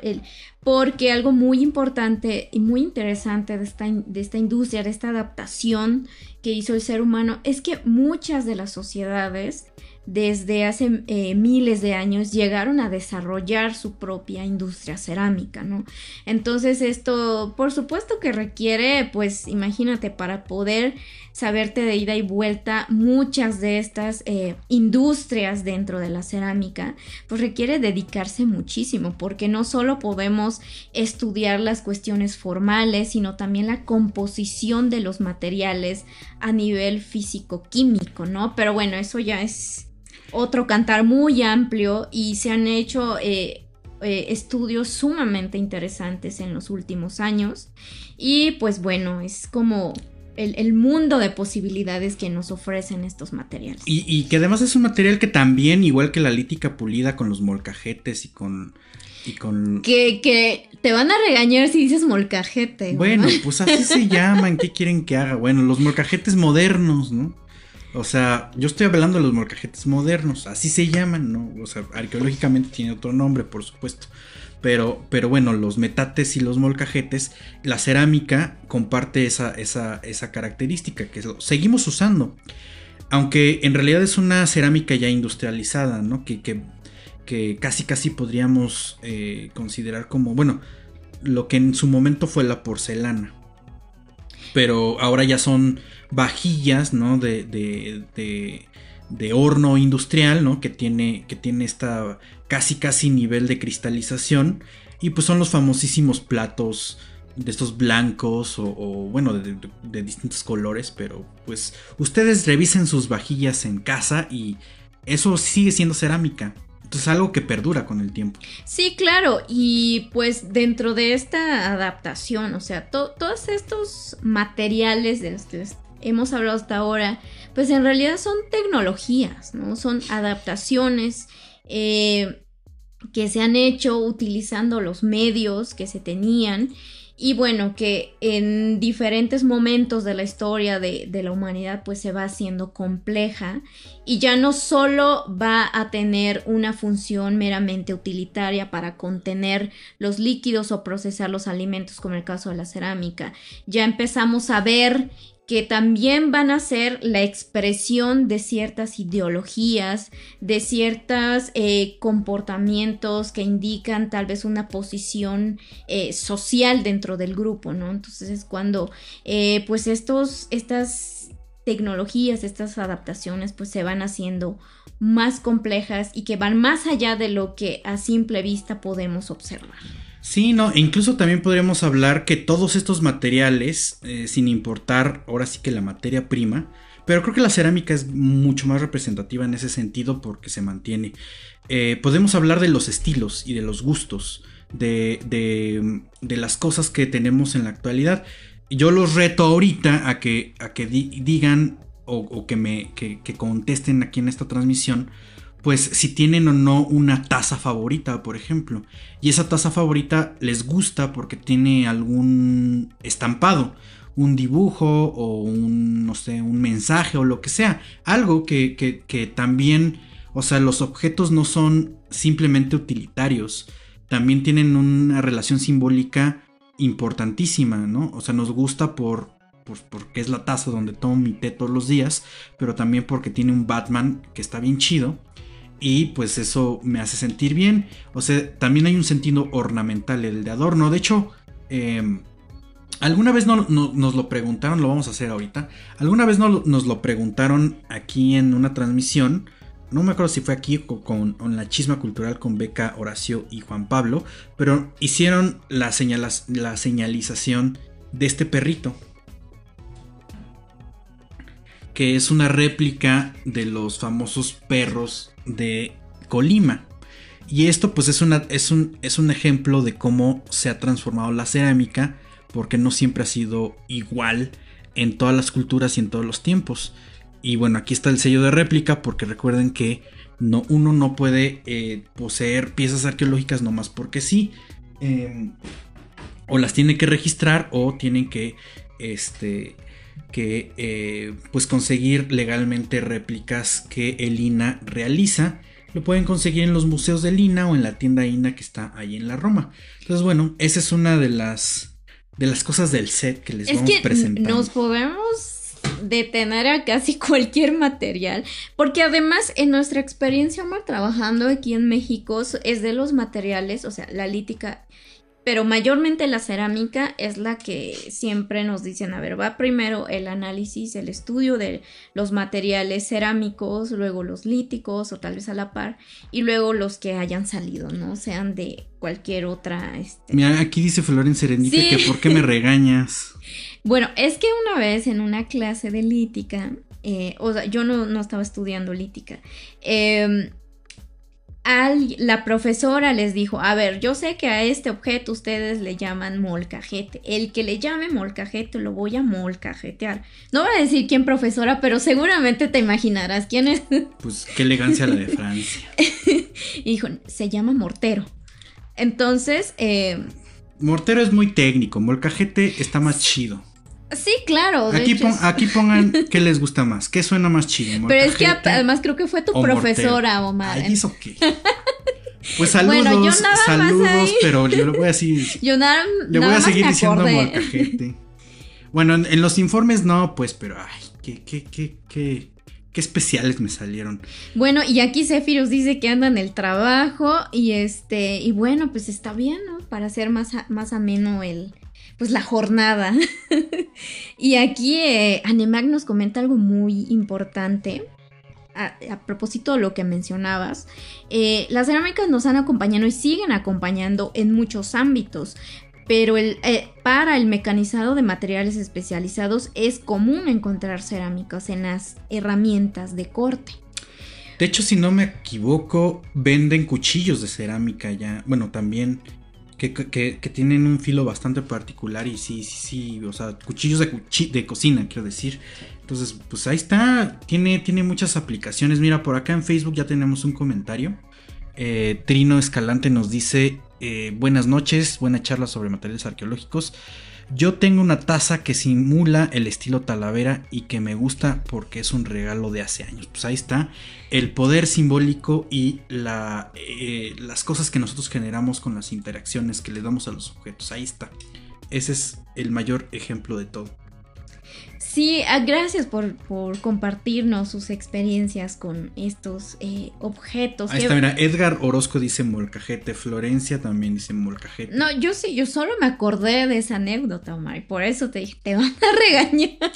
Porque algo muy importante y muy interesante de esta, de esta industria, de esta adaptación que hizo el ser humano, es que muchas de las sociedades desde hace eh, miles de años llegaron a desarrollar su propia industria cerámica, ¿no? Entonces esto, por supuesto que requiere, pues imagínate, para poder saberte de ida y vuelta muchas de estas eh, industrias dentro de la cerámica, pues requiere dedicarse muchísimo, porque no solo podemos estudiar las cuestiones formales, sino también la composición de los materiales a nivel físico-químico, ¿no? Pero bueno, eso ya es otro cantar muy amplio y se han hecho eh, eh, estudios sumamente interesantes en los últimos años. Y pues bueno, es como el, mundo de posibilidades que nos ofrecen estos materiales. Y, que además es un material que también, igual que la lítica pulida con los molcajetes y con... Y con... Que, que te van a regañar si dices molcajete. Bueno, pues así se llaman. ¿Qué quieren que haga? Bueno, los molcajetes modernos, ¿no? O sea, yo estoy hablando de los molcajetes modernos, así se llaman, ¿no? O sea, arqueológicamente tiene otro nombre, por supuesto. Pero, pero bueno, los metates y los molcajetes, la cerámica comparte esa, esa, esa característica que seguimos usando. Aunque en realidad es una cerámica ya industrializada, ¿no? Que, que, casi casi podríamos eh, considerar como, bueno, lo que en su momento fue la porcelana. Pero ahora ya son vajillas, ¿no? De, de, de, horno industrial, ¿no? Que tiene, que tiene esta casi casi nivel de cristalización. Y pues son los famosísimos platos de estos blancos o, bueno, de, de, distintos colores. Pero pues ustedes revisen sus vajillas en casa y eso sigue siendo cerámica. Entonces algo que perdura con el tiempo. Sí, claro. Y pues dentro de esta adaptación, o sea, todos estos materiales de los que hemos hablado hasta ahora, pues en realidad son tecnologías, ¿no? Son adaptaciones eh, que se han hecho utilizando los medios que se tenían y bueno, que en diferentes momentos de la historia de, de, la humanidad pues se va haciendo compleja y ya no solo va a tener una función meramente utilitaria para contener los líquidos o procesar los alimentos como el caso de la cerámica, ya empezamos a ver que también van a ser la expresión de ciertas ideologías, de ciertos eh, comportamientos que indican tal vez una posición eh, social dentro del grupo, ¿no? Entonces es cuando eh, pues estos, estas tecnologías, estas adaptaciones pues se van haciendo más complejas y que van más allá de lo que a simple vista podemos observar. Sí, no, e incluso también podríamos hablar que todos estos materiales, eh, sin importar ahora sí que la materia prima, pero creo que la cerámica es mucho más representativa en ese sentido porque se mantiene. Eh, podemos hablar de los estilos y de los gustos, de, de, de, las cosas que tenemos en la actualidad. Yo los reto ahorita a que, a que digan o, que me que, que contesten aquí en esta transmisión pues si tienen o no una taza favorita, por ejemplo. Y esa taza favorita les gusta porque tiene algún estampado, un dibujo o un, no sé, un mensaje o lo que sea. Algo que, que, también, o sea, los objetos no son simplemente utilitarios. También tienen una relación simbólica importantísima, ¿no? O sea, nos gusta por, porque es la taza donde tomo mi té todos los días, pero también porque tiene un Batman que está bien chido y pues eso me hace sentir bien. O sea, también hay un sentido ornamental, el de adorno. De hecho, em, alguna vez no, nos lo preguntaron, lo vamos a hacer ahorita. Alguna vez no, nos lo preguntaron aquí en una transmisión. No me acuerdo si fue aquí con, la chisma cultural con Beca, Horacio y Juan Pablo. Pero hicieron la, la señalización de este perrito que es una réplica de los famosos perros de Colima. Y esto pues es, es, un, es un ejemplo de cómo se ha transformado la cerámica, porque no siempre ha sido igual en todas las culturas y en todos los tiempos. Y bueno, aquí está el sello de réplica, porque recuerden que no, uno no puede eh, poseer piezas arqueológicas nomás porque sí. Em, o las tiene que registrar o tienen que este, que eh, pues conseguir legalmente réplicas que el INA realiza. Lo pueden conseguir en los museos del INA o en la tienda INA que está ahí en la Roma. Entonces, bueno, esa es una de las de las cosas del set que les es vamos que Nos podemos detener a casi cualquier material, porque además en nuestra experiencia trabajando aquí en México es de los materiales, o sea, la lítica pero mayormente la cerámica es la que siempre nos dicen, a ver, va primero el análisis, el estudio de los materiales cerámicos, luego los líticos o tal vez a la par, y luego los que hayan salido, ¿no? Sean de cualquier otra... Este... Mira, aquí dice Floren Serendipia que ¿por qué me regañas? Bueno, es que una vez en una clase de lítica, eh, o sea, yo no, no estaba estudiando lítica, eh, la profesora les dijo, a ver, yo sé que a este objeto ustedes le llaman molcajete. El que le llame molcajete lo voy a molcajetear. No voy a decir quién profesora, pero seguramente te imaginarás quién es. Pues qué elegancia la de Francia. y dijo, se llama mortero. Entonces... Eh, mortero es muy técnico, molcajete está más chido. Sí, claro. Aquí, aquí pongan qué les gusta más, qué suena más chido. Pero es que además creo que fue tu profesora, Omar. Ay, ¿eso qué? Pues saludos, saludos, pero yo le voy a decir. Yo nada, le voy a seguir diciendo molcajete. Bueno, en, los informes no, pues, pero ay, qué, qué, qué, qué, qué especiales me salieron. Bueno, y aquí Zephyrus dice que anda en el trabajo y este, y bueno, pues está bien, ¿no? Para hacer más, más ameno el, pues la jornada. y aquí eh, Anemag nos comenta algo muy importante. A, propósito de lo que mencionabas, eh, las cerámicas nos han acompañado y siguen acompañando en muchos ámbitos, pero el, eh, para el mecanizado de materiales especializados es común encontrar cerámicas en las herramientas de corte. De hecho, si no me equivoco, venden cuchillos de cerámica ya. Bueno, también que, tienen un filo bastante particular y sí, sí, sí, o sea, cuchillos de, de cocina, quiero decir. Entonces, pues ahí está, tiene, tiene muchas aplicaciones. Mira, por acá en Facebook ya tenemos un comentario. Eh, Trino Escalante nos dice eh, buenas noches, buena charla sobre materiales arqueológicos. Yo tengo una taza que simula el estilo Talavera y que me gusta porque es un regalo de hace años. Pues ahí está el poder simbólico y eh, las cosas que nosotros generamos con las interacciones que le damos a los objetos. Ahí está. Ese es el mayor ejemplo de todo. Sí, ah, gracias por, compartirnos sus experiencias con estos eh, objetos. Ahí está, mira, Edgar Orozco dice molcajete, Florencia también dice molcajete. No, yo sí, yo solo me acordé de esa anécdota, Omar, y por eso te dije, te van a regañar.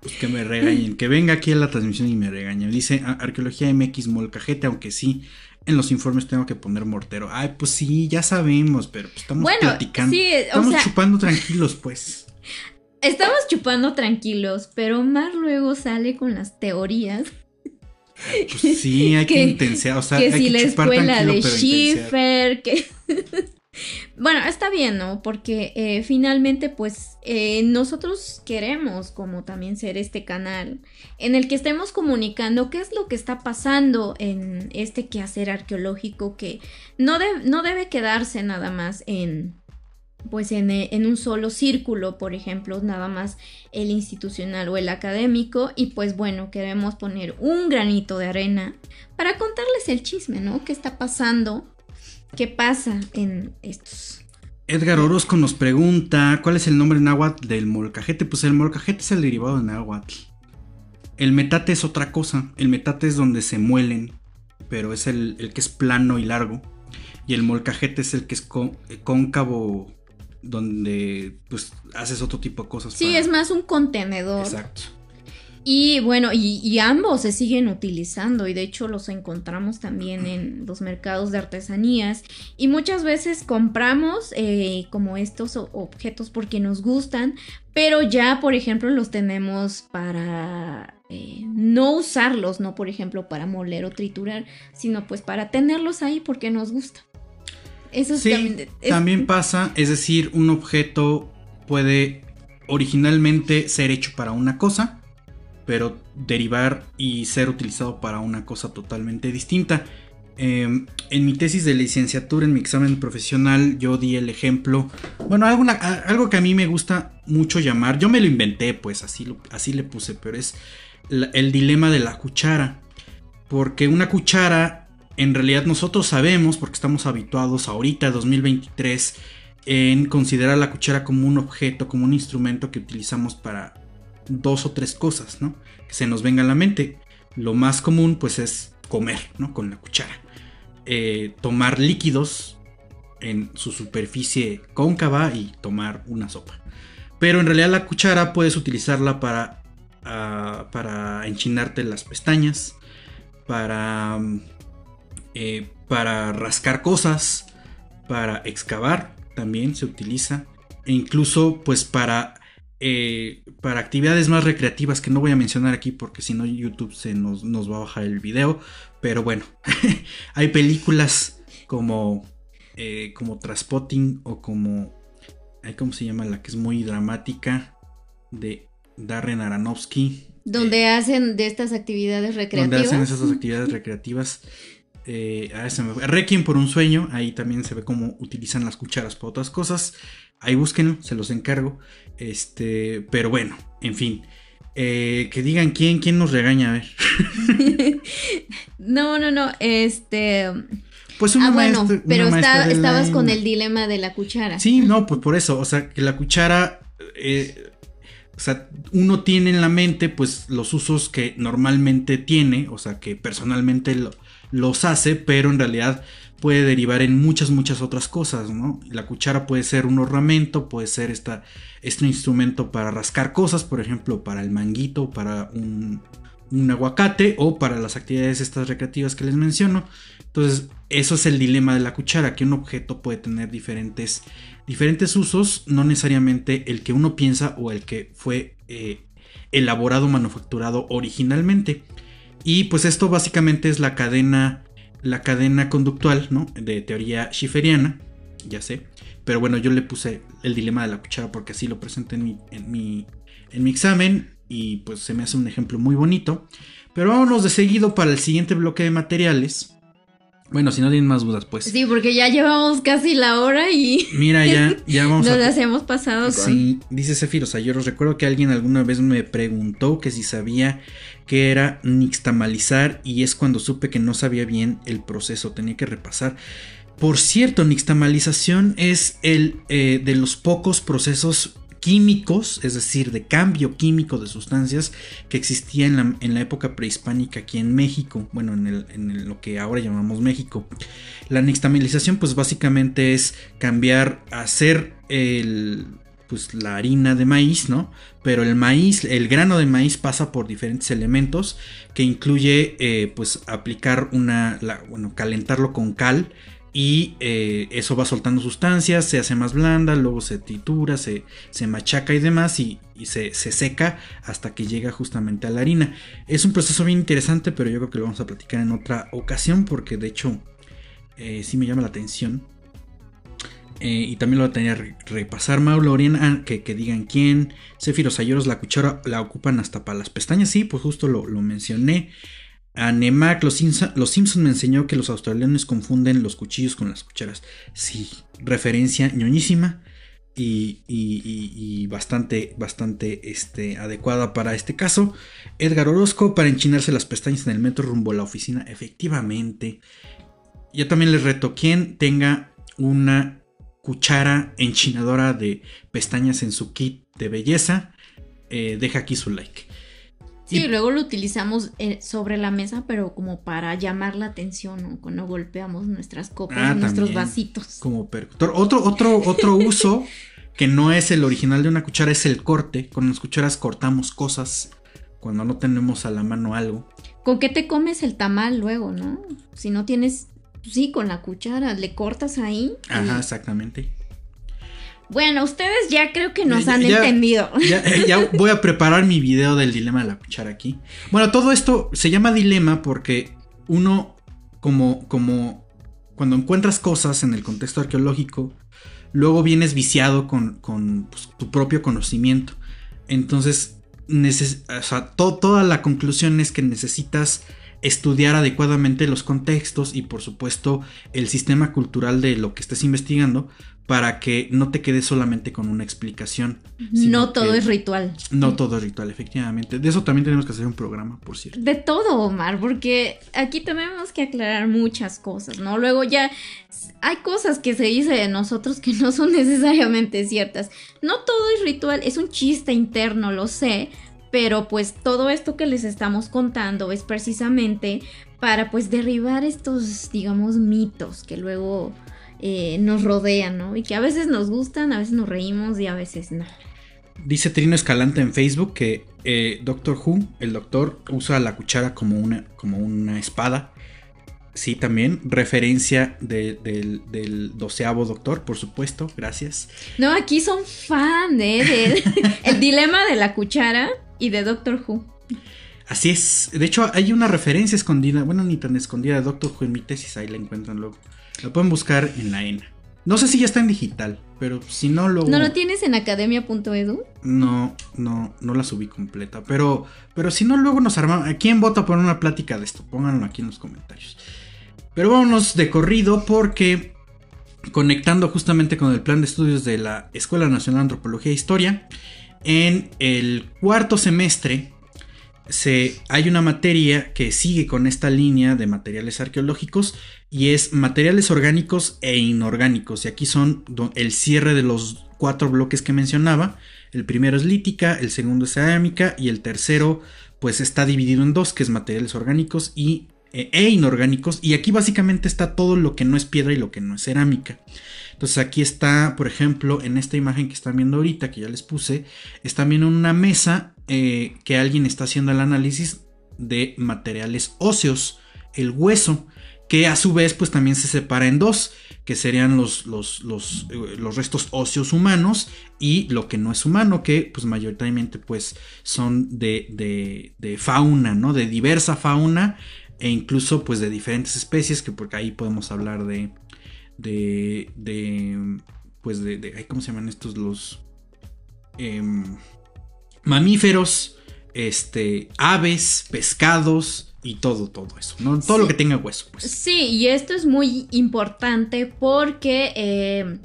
Pues que me regañen, que venga aquí a la transmisión y me regañen. Dice Arqueología MX molcajete, aunque sí, en los informes tengo que poner mortero. Ay, pues sí, ya sabemos, pero pues estamos platicando. Sí, estamos chupando tranquilos, pues. Estamos chupando tranquilos, pero Omar luego sale con las teorías. Pues sí, hay que, intensear, o sea, que si la escuela de Schiffer, que... bueno, está bien, ¿no? Porque eh, finalmente, pues, eh, nosotros queremos como también ser este canal en el que estemos comunicando qué es lo que está pasando en este quehacer arqueológico que no, no debe quedarse nada más en pues eh, en, un solo círculo, por ejemplo, nada más el institucional o el académico y pues bueno, queremos poner un granito de arena para contarles el chisme, ¿no? ¿Qué está pasando? ¿Qué pasa en estos? Edgar Orozco nos pregunta, ¿cuál es el nombre náhuatl del molcajete? Pues el molcajete es el derivado de náhuatl. El metate es otra cosa, el metate es donde se muelen, pero es el, que es plano y largo. Y el molcajete es el que es cóncavo donde pues haces otro tipo de cosas. Sí, es más un contenedor. Exacto. Y bueno, y, ambos se siguen utilizando y de hecho los encontramos también en los mercados de artesanías y muchas veces compramos eh, como estos objetos porque nos gustan, pero ya por ejemplo los tenemos para eh, no usarlos, no por ejemplo para moler o triturar, sino pues para tenerlos ahí porque nos gusta. Eso sí, también, pasa, es decir, un objeto puede originalmente ser hecho para una cosa, pero derivar y ser utilizado para una cosa totalmente distinta. Em, en mi tesis de licenciatura, en mi examen profesional, yo di el ejemplo, bueno, algo que a mí me gusta mucho llamar, yo me lo inventé, pues así, así le puse, pero es el dilema de la cuchara. Porque una cuchara en realidad nosotros sabemos, porque estamos habituados ahorita, 2023, en considerar la cuchara como un objeto, como un instrumento que utilizamos para dos o tres cosas, ¿no? Que se nos venga a la mente. Lo más común, pues, es comer, ¿no? Con la cuchara. Eh, tomar líquidos en su superficie cóncava y tomar una sopa. Pero en realidad la cuchara puedes utilizarla para, ah, para enchinarte las pestañas, para eh, para rascar cosas, para excavar también se utiliza, e incluso pues para, eh, para actividades más recreativas que no voy a mencionar aquí porque si no YouTube se nos, nos va a bajar el video, pero bueno, hay películas como, eh, como Traspotting o como, ¿cómo se llama? La que es muy dramática de Darren Aronofsky. Donde hacen de estas actividades recreativas. Donde hacen esas actividades recreativas. Eh, Requiem por un sueño, ahí también se ve cómo utilizan las cucharas para otras cosas. Ahí búsquenlo, se los encargo. Este, pero bueno, en fin. Eh, que digan quién, quién nos regaña, a ver. no, no, no, este... Pues una ah, bueno, pero estabas con el dilema de la cuchara. Sí, no, pues por eso, o sea, que la cuchara... Eh, o sea, uno tiene en la mente pues los usos que normalmente tiene, o sea, que personalmente lo, los hace, pero en realidad puede derivar en muchas, muchas otras cosas, ¿no? La cuchara puede ser un ornamento, puede ser esta, este instrumento para rascar cosas, por ejemplo, para el manguito, para un, un aguacate o para las actividades estas recreativas que les menciono. Entonces, eso es el dilema de la cuchara, que un objeto puede tener diferentes, diferentes usos, no necesariamente el que uno piensa o el que fue eh, elaborado, manufacturado originalmente. Y pues esto básicamente es la cadena, la cadena conductual, ¿no? De teoría schiferiana, ya sé. Pero bueno, yo le puse el dilema de la cuchara porque así lo presenté en mi, en mi, en mi examen y pues se me hace un ejemplo muy bonito. Pero vámonos de seguido para el siguiente bloque de materiales. Bueno, si no tienen más dudas, pues. Sí, porque ya llevamos casi la hora y. Mira, ya, ya vamos Nos las hemos pasado con. Sí, dice Cefiro Sayoros. Recuerdo que alguien alguna vez me preguntó que si sabía que era nixtamalizar y es cuando supe que no sabía bien el proceso, tenía que repasar. Por cierto, nixtamalización es el eh, de los pocos procesos químicos, es decir, de cambio químico de sustancias que existía en la, en la época prehispánica aquí en México, bueno, en, el, en lo que ahora llamamos México. La nixtamalización pues básicamente es cambiar, hacer el, pues la harina de maíz, ¿no? Pero el maíz, el grano de maíz pasa por diferentes elementos que incluye eh, pues aplicar una, bueno, calentarlo con cal y eh, eso va soltando sustancias, se hace más blanda, luego se tritura, se, se machaca y demás y, se, seca hasta que llega justamente a la harina. Es un proceso bien interesante, pero yo creo que lo vamos a platicar en otra ocasión porque de hecho eh, sí me llama la atención. Eh, y también lo tenía que repasar Mauro Oriana, que, que, digan quién. Céfiro Sayoros, la cuchara la ocupan hasta para las pestañas. Sí, pues justo lo, lo mencioné. A Nemac, los, Simpsons me enseñó que los australianos confunden los cuchillos con las cucharas. Sí, referencia ñoñísima y, bastante, bastante este, adecuada para este caso. Edgar Orozco, para enchinarse las pestañas en el metro rumbo a la oficina. Efectivamente. Yo también les reto, quien tenga una cuchara enchinadora de pestañas en su kit de belleza, eh, deja aquí su like. Sí, y luego lo utilizamos eh, sobre la mesa, pero como para llamar la atención, ¿no? Cuando golpeamos nuestras copas, ah, nuestros vasitos. Como percutor. Otro, otro, otro uso que no es el original de una cuchara es el corte. Con las cucharas cortamos cosas cuando no tenemos a la mano algo. ¿Con qué te comes el tamal luego, no? Si no tienes, sí, con la cuchara, le cortas ahí. Ajá, exactamente. Bueno, ustedes ya creo que nos han entendido. Eh, ya, voy a preparar mi video del dilema de la cuchara aquí. Bueno, todo esto se llama dilema porque uno, como, como cuando encuentras cosas en el contexto arqueológico, luego vienes viciado con, pues, tu propio conocimiento. Entonces, toda la conclusión es que necesitas estudiar adecuadamente los contextos y por supuesto el sistema cultural de lo que estés investigando para que no te quedes solamente con una explicación. No todo es ritual. No todo es ritual, efectivamente. De eso también tenemos que hacer un programa, por cierto. De todo, Omar, porque aquí tenemos que aclarar muchas cosas, ¿no? Luego ya hay cosas que se dice de nosotros que no son necesariamente ciertas. No todo es ritual, es un chiste interno, lo sé, pero pues todo esto que les estamos contando es precisamente para pues derribar estos, digamos, mitos que luego eh, nos rodean, ¿no? Y que a veces nos gustan, a veces nos reímos y a veces no. Dice Trino Escalante en Facebook que eh, Doctor Who, el doctor, usa la cuchara como una, como una espada. Sí, también. Referencia del, doceavo doctor, por supuesto. Gracias. No, aquí son fan ¿eh? el dilema de la cuchara y de Doctor Who. Así es. De hecho, hay una referencia escondida, bueno, ni tan escondida de Doctor Who en mi tesis, ahí la encuentran luego. La pueden buscar en la ENA. No sé si ya está en digital, pero si no lo... ¿No lo tienes en academia.edu? No, no, no la subí completa. Pero, pero si no, luego nos armamos. ¿Quién vota por una plática de esto? Pónganlo aquí en los comentarios. Pero vámonos de corrido porque conectando justamente con el plan de estudios de la Escuela Nacional de Antropología e Historia, en el cuarto semestre se, hay una materia que sigue con esta línea de materiales arqueológicos y es materiales orgánicos e inorgánicos. Y aquí son el cierre de los cuatro bloques que mencionaba. El primero es lítica, el segundo es cerámica y el tercero pues está dividido en dos, que es materiales orgánicos y, e, e inorgánicos. Y aquí básicamente está todo lo que no es piedra y lo que no es cerámica. Entonces aquí está, por ejemplo, en esta imagen que están viendo ahorita, que ya les puse, están viendo una mesa eh, que alguien está haciendo el análisis de materiales óseos, el hueso, que a su vez pues también se separa en dos, que serían los, los, los, eh, los, restos óseos humanos y lo que no es humano, que pues mayoritariamente pues son de, de, de fauna, ¿no? De diversa fauna e incluso pues de diferentes especies, que porque ahí podemos hablar de, de, de pues de, ¿cómo se llaman estos los... Em, mamíferos, este, aves, pescados y todo, todo eso, ¿no? Todo lo que tenga hueso, pues. Sí, y esto es muy importante porque eh,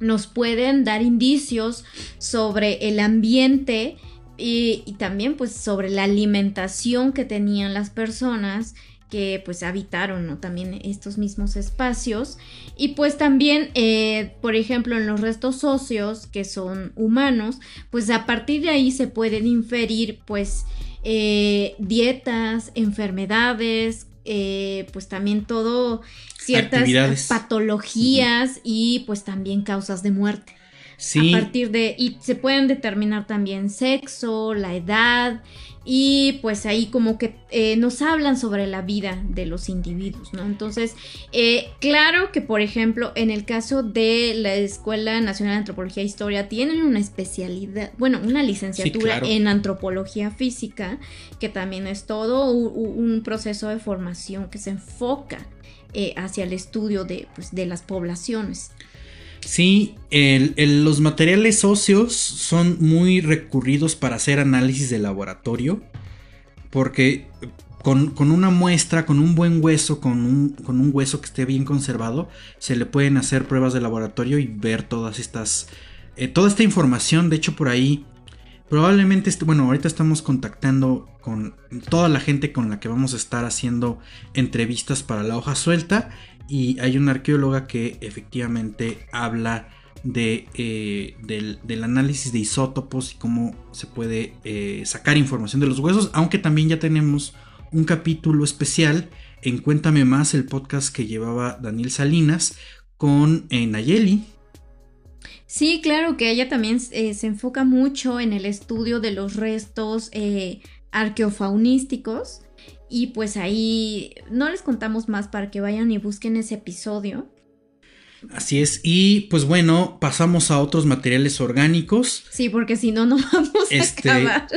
nos pueden dar indicios sobre el ambiente y, y, también pues sobre la alimentación que tenían las personas que pues habitaron ¿no? también estos mismos espacios. Y pues también eh, por ejemplo en los restos óseos que son humanos pues a partir de ahí se pueden inferir pues eh, dietas enfermedades eh, pues también todo ciertas patologías y pues también causas de muerte sí. a partir de y se pueden determinar también sexo la edad y pues ahí como que eh, nos hablan sobre la vida de los individuos, ¿no? Entonces, eh, claro que por ejemplo en el caso de la Escuela Nacional de Antropología e Historia tienen una especialidad, bueno, una licenciatura en antropología física, que también es todo un, proceso de formación que se enfoca eh, hacia el estudio de, pues, de las poblaciones. Sí, los materiales óseos son muy recurridos para hacer análisis de laboratorio. Porque con, una muestra, con un buen hueso, con un, hueso que esté bien conservado, se le pueden hacer pruebas de laboratorio y ver todas estas. Eh, toda esta información. De hecho, por ahí. Probablemente, bueno, ahorita estamos contactando con toda la gente con la que vamos a estar haciendo entrevistas para la hoja suelta y hay una arqueóloga que efectivamente habla de, eh, del, análisis de isótopos y cómo se puede eh, sacar información de los huesos, aunque también ya tenemos un capítulo especial en Cuéntame más, el podcast que llevaba Daniel Salinas con eh, Nayeli. Sí, claro que ella también se enfoca mucho en el estudio de los restos arqueofaunísticos y pues ahí no les contamos más para que vayan y busquen ese episodio. Así es, y pues bueno, pasamos a otros materiales orgánicos. Sí, porque si no, no vamos a este, acabar.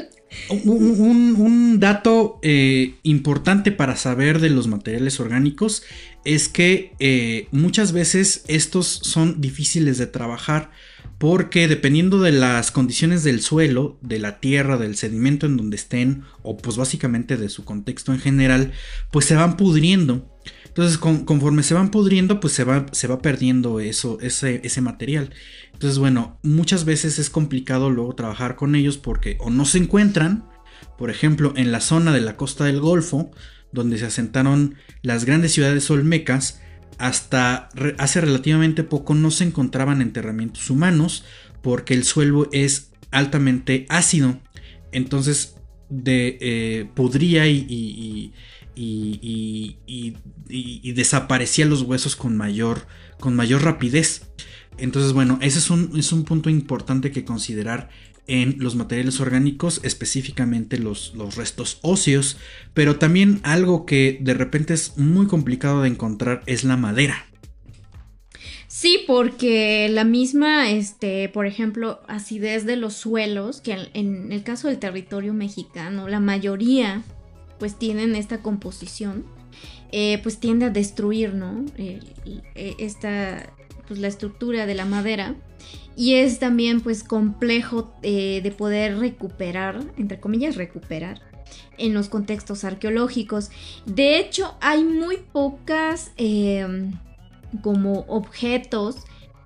Un, dato eh, importante para saber de los materiales orgánicos es que eh, muchas veces estos son difíciles de trabajar porque dependiendo de las condiciones del suelo, de la tierra, del sedimento en donde estén, o pues básicamente de su contexto en general, pues se van pudriendo. Entonces, conforme se van pudriendo, pues se va, se va perdiendo eso, ese, ese material. Entonces, bueno, muchas veces es complicado luego trabajar con ellos porque o no se encuentran, por ejemplo, en la zona de la costa del Golfo, donde se asentaron las grandes ciudades olmecas, hasta hace relativamente poco no se encontraban enterramientos humanos porque el suelo es altamente ácido. Entonces de, eh, podría y, desaparecía los huesos con mayor, con mayor rapidez. Entonces, bueno, ese es un, es un punto importante que considerar en los materiales orgánicos, específicamente los, los, restos óseos, pero también algo que de repente es muy complicado de encontrar es la madera. Sí, porque la misma, este, por ejemplo, acidez de los suelos, que en, el caso del territorio mexicano, la mayoría pues tienen esta composición, eh, pues tiende a destruir, ¿no? Eh, esta, pues la estructura de la madera y es también pues complejo eh, de poder recuperar, entre comillas recuperar, en los contextos arqueológicos. De hecho, hay muy pocas em, como objetos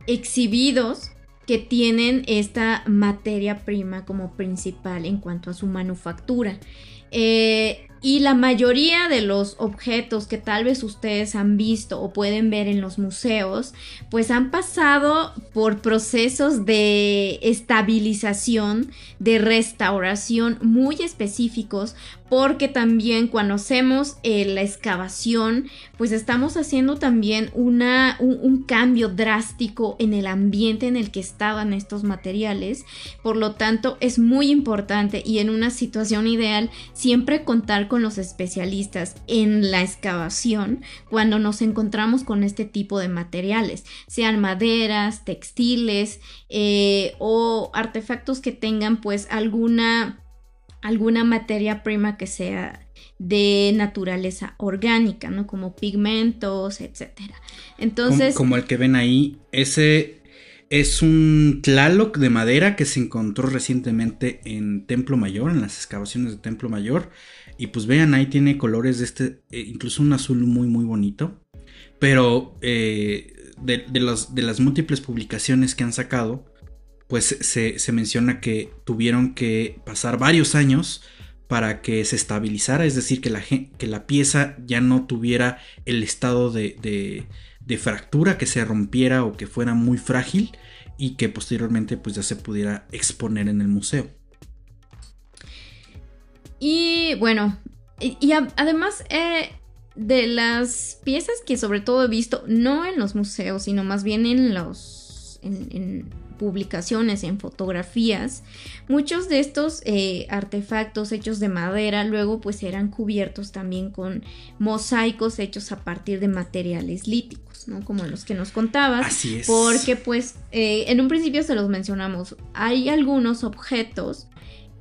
exhibidos que tienen esta materia prima como principal en cuanto a su manufactura. Eh, y la mayoría de los objetos que tal vez ustedes han visto o pueden ver en los museos, pues han pasado por procesos de estabilización, de restauración muy específicos porque también cuando hacemos eh, la excavación, pues estamos haciendo también una, un, cambio drástico en el ambiente en el que estaban estos materiales. Por lo tanto, es muy importante y en una situación ideal siempre contar con los especialistas en la excavación cuando nos encontramos con este tipo de materiales, sean maderas, textiles eh, o artefactos que tengan pues alguna alguna materia prima que sea de naturaleza orgánica, ¿no? Como pigmentos, etcétera. Entonces. Como, el que ven ahí, ese. Es un Tlaloc de madera que se encontró recientemente en Templo Mayor, en las excavaciones de Templo Mayor. Y pues vean, ahí tiene colores de este, eh, incluso un azul muy, muy bonito. Pero eh, de, de las múltiples publicaciones que han sacado, pues se, menciona que tuvieron que pasar varios años para que se estabilizara, es decir, que la, que la pieza ya no tuviera el estado de, de, fractura, que se rompiera o que fuera muy frágil y que posteriormente pues ya se pudiera exponer en el museo. Y bueno, y, además eh, de las piezas que sobre todo he visto, no en los museos, sino más bien en los... publicaciones, en fotografías, muchos de estos eh, artefactos hechos de madera luego pues eran cubiertos también con mosaicos hechos a partir de materiales líticos, ¿no? Como los que nos contabas. Así es. Porque pues eh, en un principio se los mencionamos, hay algunos objetos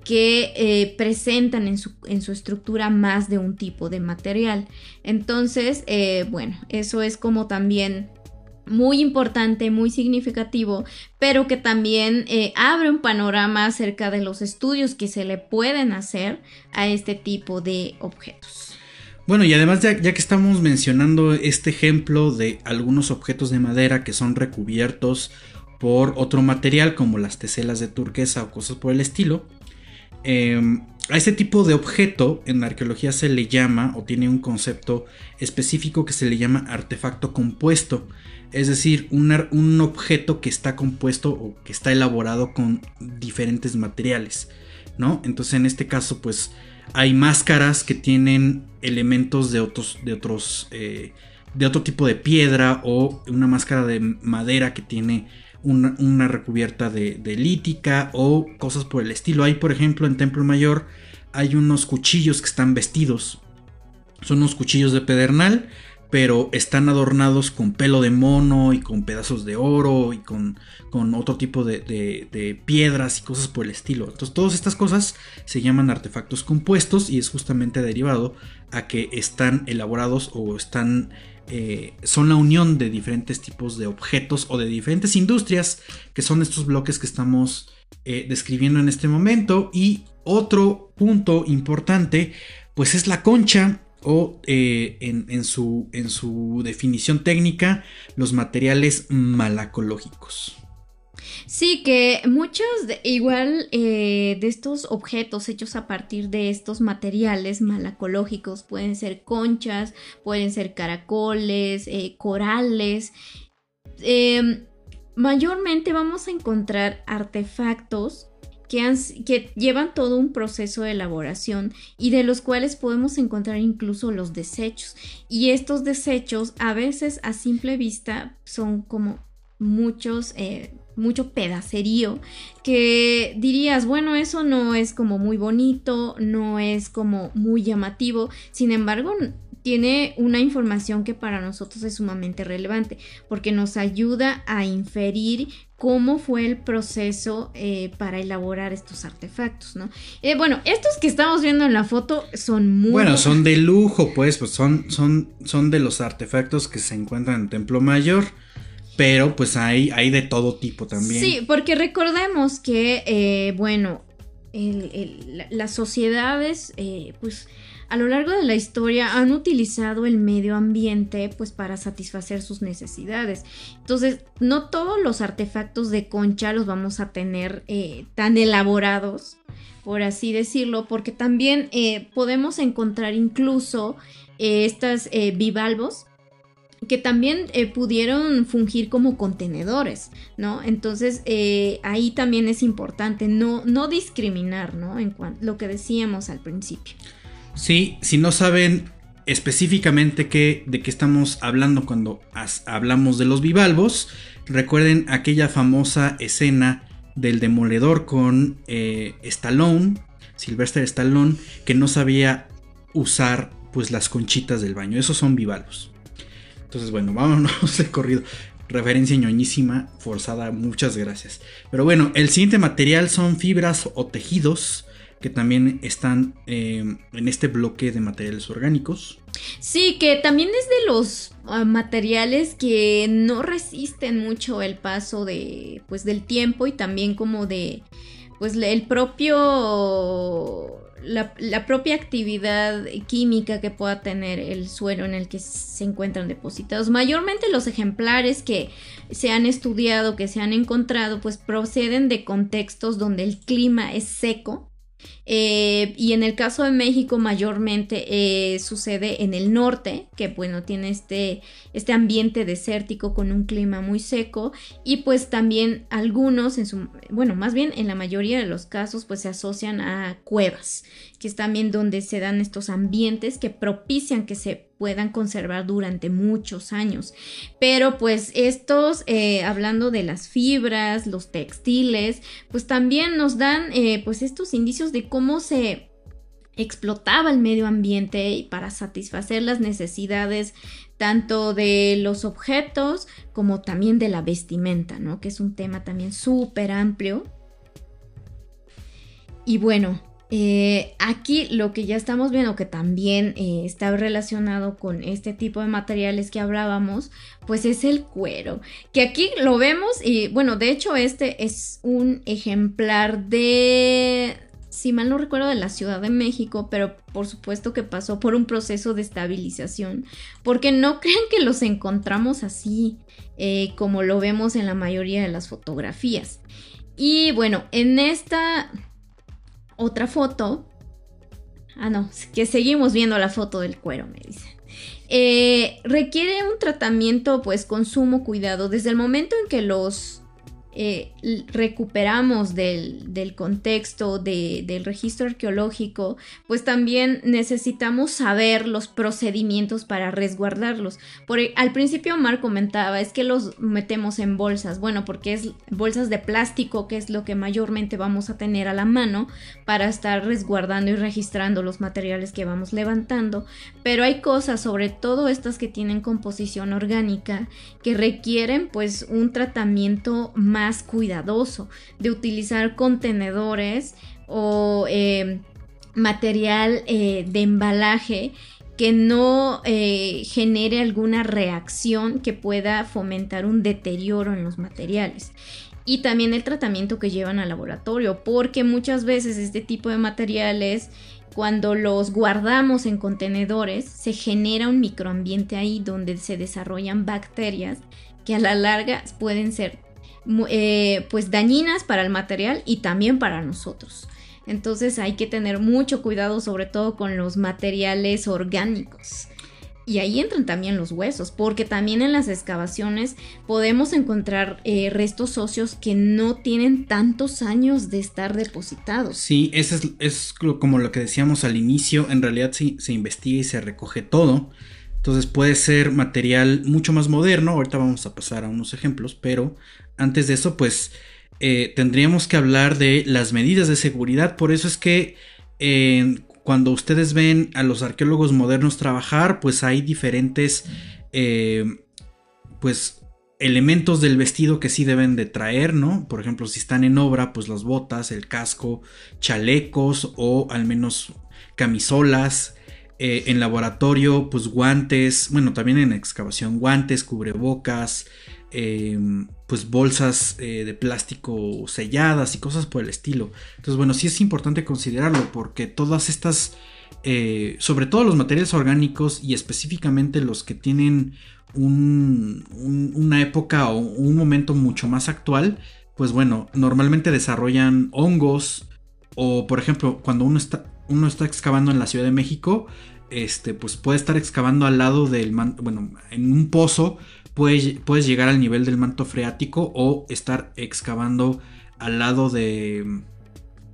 que eh, presentan en su, en su, estructura más de un tipo de material. Entonces, bueno, eso es como también muy importante, muy significativo, pero que también eh, abre un panorama acerca de los estudios que se le pueden hacer a este tipo de objetos. Bueno, y además ya, que estamos mencionando este ejemplo de algunos objetos de madera que son recubiertos por otro material como las teselas de turquesa o cosas por el estilo, em, a este tipo de objeto en arqueología se le llama o tiene un concepto específico que se le llama artefacto compuesto es decir, un, objeto que está compuesto o que está elaborado con diferentes materiales, ¿no? Entonces en este caso pues hay máscaras que tienen elementos de otros, de otros, eh, de otro tipo de piedra o una máscara de madera que tiene una, recubierta de, de, lítica o cosas por el estilo. Hay por ejemplo en Templo Mayor hay unos cuchillos que están vestidos. Son unos cuchillos de pedernal pero están adornados con pelo de mono y con pedazos de oro y con, otro tipo de, piedras y cosas por el estilo. Entonces todas estas cosas se llaman artefactos compuestos y es justamente derivado a que están elaborados o están... Eh, son la unión de diferentes tipos de objetos o de diferentes industrias que son estos bloques que estamos eh, describiendo en este momento y otro punto importante pues es la concha o eh, en, su, en, su, definición técnica, los materiales malacológicos. Sí, que muchos igual eh, de estos objetos hechos a partir de estos materiales malacológicos pueden ser conchas, pueden ser caracoles, eh, corales. Em, mayormente vamos a encontrar artefactos que, llevan todo un proceso de elaboración y de los cuales podemos encontrar incluso los desechos. Y estos desechos a veces a simple vista son como muchos... Eh, mucho pedacerío que dirías, bueno, eso no es como muy bonito, no es como muy llamativo, sin embargo, tiene una información que para nosotros es sumamente relevante porque nos ayuda a inferir cómo fue el proceso eh, para elaborar estos artefactos, ¿no? Eh, bueno, estos que estamos viendo en la foto son muy... Bueno, son de lujo, pues, pues son, son, son de los artefactos que se encuentran en Templo Mayor. Pero pues hay, hay de todo tipo también. Sí, porque recordemos que, eh, bueno, las sociedades, pues a lo largo de la historia han utilizado el medio ambiente pues para satisfacer sus necesidades. Entonces, no todos los artefactos de concha los vamos a tener eh, tan elaborados, por así decirlo, porque también eh, podemos encontrar incluso eh, estas bivalvos que también pudieron fungir como contenedores, ¿no? Entonces ahí también es importante no, no discriminar, ¿no? En cuanto lo que decíamos al principio. Sí, si no saben específicamente qué, de qué estamos hablando cuando hablamos de los bivalvos, recuerden aquella famosa escena del demoledor con eh, Stallone, Sylvester Stallone, que no sabía usar pues las conchitas del baño. Esos son bivalvos. Entonces, bueno, vámonos de corrido. Referencia ñoñísima, forzada, muchas gracias. Pero bueno, el siguiente material son fibras o tejidos que también están eh, en este bloque de materiales orgánicos. Sí, que también es de los ah, materiales que no resisten mucho el paso de pues del tiempo y también como de pues el propio la, propia actividad química que pueda tener el suelo en el que se encuentran depositados. Mayormente los ejemplares que se han estudiado, que se han encontrado, pues proceden de contextos donde el clima es seco eh, y en el caso de México mayormente eh, sucede en el norte, que bueno, tiene este, este ambiente desértico con un clima muy seco. Y pues también algunos, en su, bueno, más bien en la mayoría de los casos pues se asocian a cuevas, que es también donde se dan estos ambientes que propician que se puedan conservar durante muchos años. Pero pues estos, eh, hablando de las fibras, los textiles, pues también nos dan eh, pues estos indicios de cómo se explotaba el medio ambiente para satisfacer las necesidades tanto de los objetos como también de la vestimenta, ¿no? Que es un tema también súper amplio. Y bueno, eh, aquí lo que ya estamos viendo que también eh, está relacionado con este tipo de materiales que hablábamos, pues es el cuero, que aquí lo vemos y bueno, de hecho este es un ejemplar de, si mal no recuerdo, de la Ciudad de México, pero por supuesto que pasó por un proceso de estabilización, porque no crean que los encontramos así eh, como lo vemos en la mayoría de las fotografías. Y bueno, en esta otra foto. Ah, no, que seguimos viendo la foto del cuero, me dicen. Eh, requiere un tratamiento, pues, con sumo cuidado. Desde el momento en que los eh, recuperamos del, contexto del registro arqueológico, pues también necesitamos saber los procedimientos para resguardarlos. Por, e, al principio Mar comentaba, es que los metemos en bolsas, bueno, porque es bolsas de plástico, que es lo que mayormente vamos a tener a la mano para estar resguardando y registrando los materiales que vamos levantando, pero hay cosas, sobre todo estas que tienen composición orgánica, que requieren pues un tratamiento más cuidadoso, de utilizar contenedores o eh, material eh, de embalaje que no eh, genere alguna reacción que pueda fomentar un deterioro en los materiales. Y también el tratamiento que llevan al laboratorio, porque muchas veces este tipo de materiales, cuando los guardamos en contenedores, se genera un microambiente ahí donde se desarrollan bacterias que a la larga pueden ser eh, pues dañinas para el material y también para nosotros. Entonces hay que tener mucho cuidado sobre todo con los materiales orgánicos. Y ahí entran también los huesos, porque también en las excavaciones podemos encontrar eh, restos óseos que no tienen tantos años de estar depositados. Sí, eso es, como lo que decíamos al inicio, en realidad sí, se investiga y se recoge todo. Entonces puede ser material mucho más moderno, ahorita vamos a pasar a unos ejemplos, pero antes de eso, pues eh, tendríamos que hablar de las medidas de seguridad. Por eso es que eh, cuando ustedes ven a los arqueólogos modernos trabajar, pues hay diferentes, eh, pues elementos del vestido que sí deben de traer, ¿no? Por ejemplo, si están en obra, pues las botas, el casco, chalecos o al menos camisolas. en laboratorio, pues guantes, bueno, también en excavación, guantes, cubrebocas, Em, pues bolsas eh, de plástico selladas y cosas por el estilo. Entonces, bueno, sí es importante considerarlo porque todas estas, eh, sobre todo los materiales orgánicos y específicamente los que tienen una época o un momento mucho más actual, pues bueno, normalmente desarrollan hongos o por ejemplo, cuando uno está, uno está excavando en la Ciudad de México, este, pues puede estar excavando al lado del, bueno, en un pozo, puedes, llegar al nivel del manto freático o estar excavando al lado de,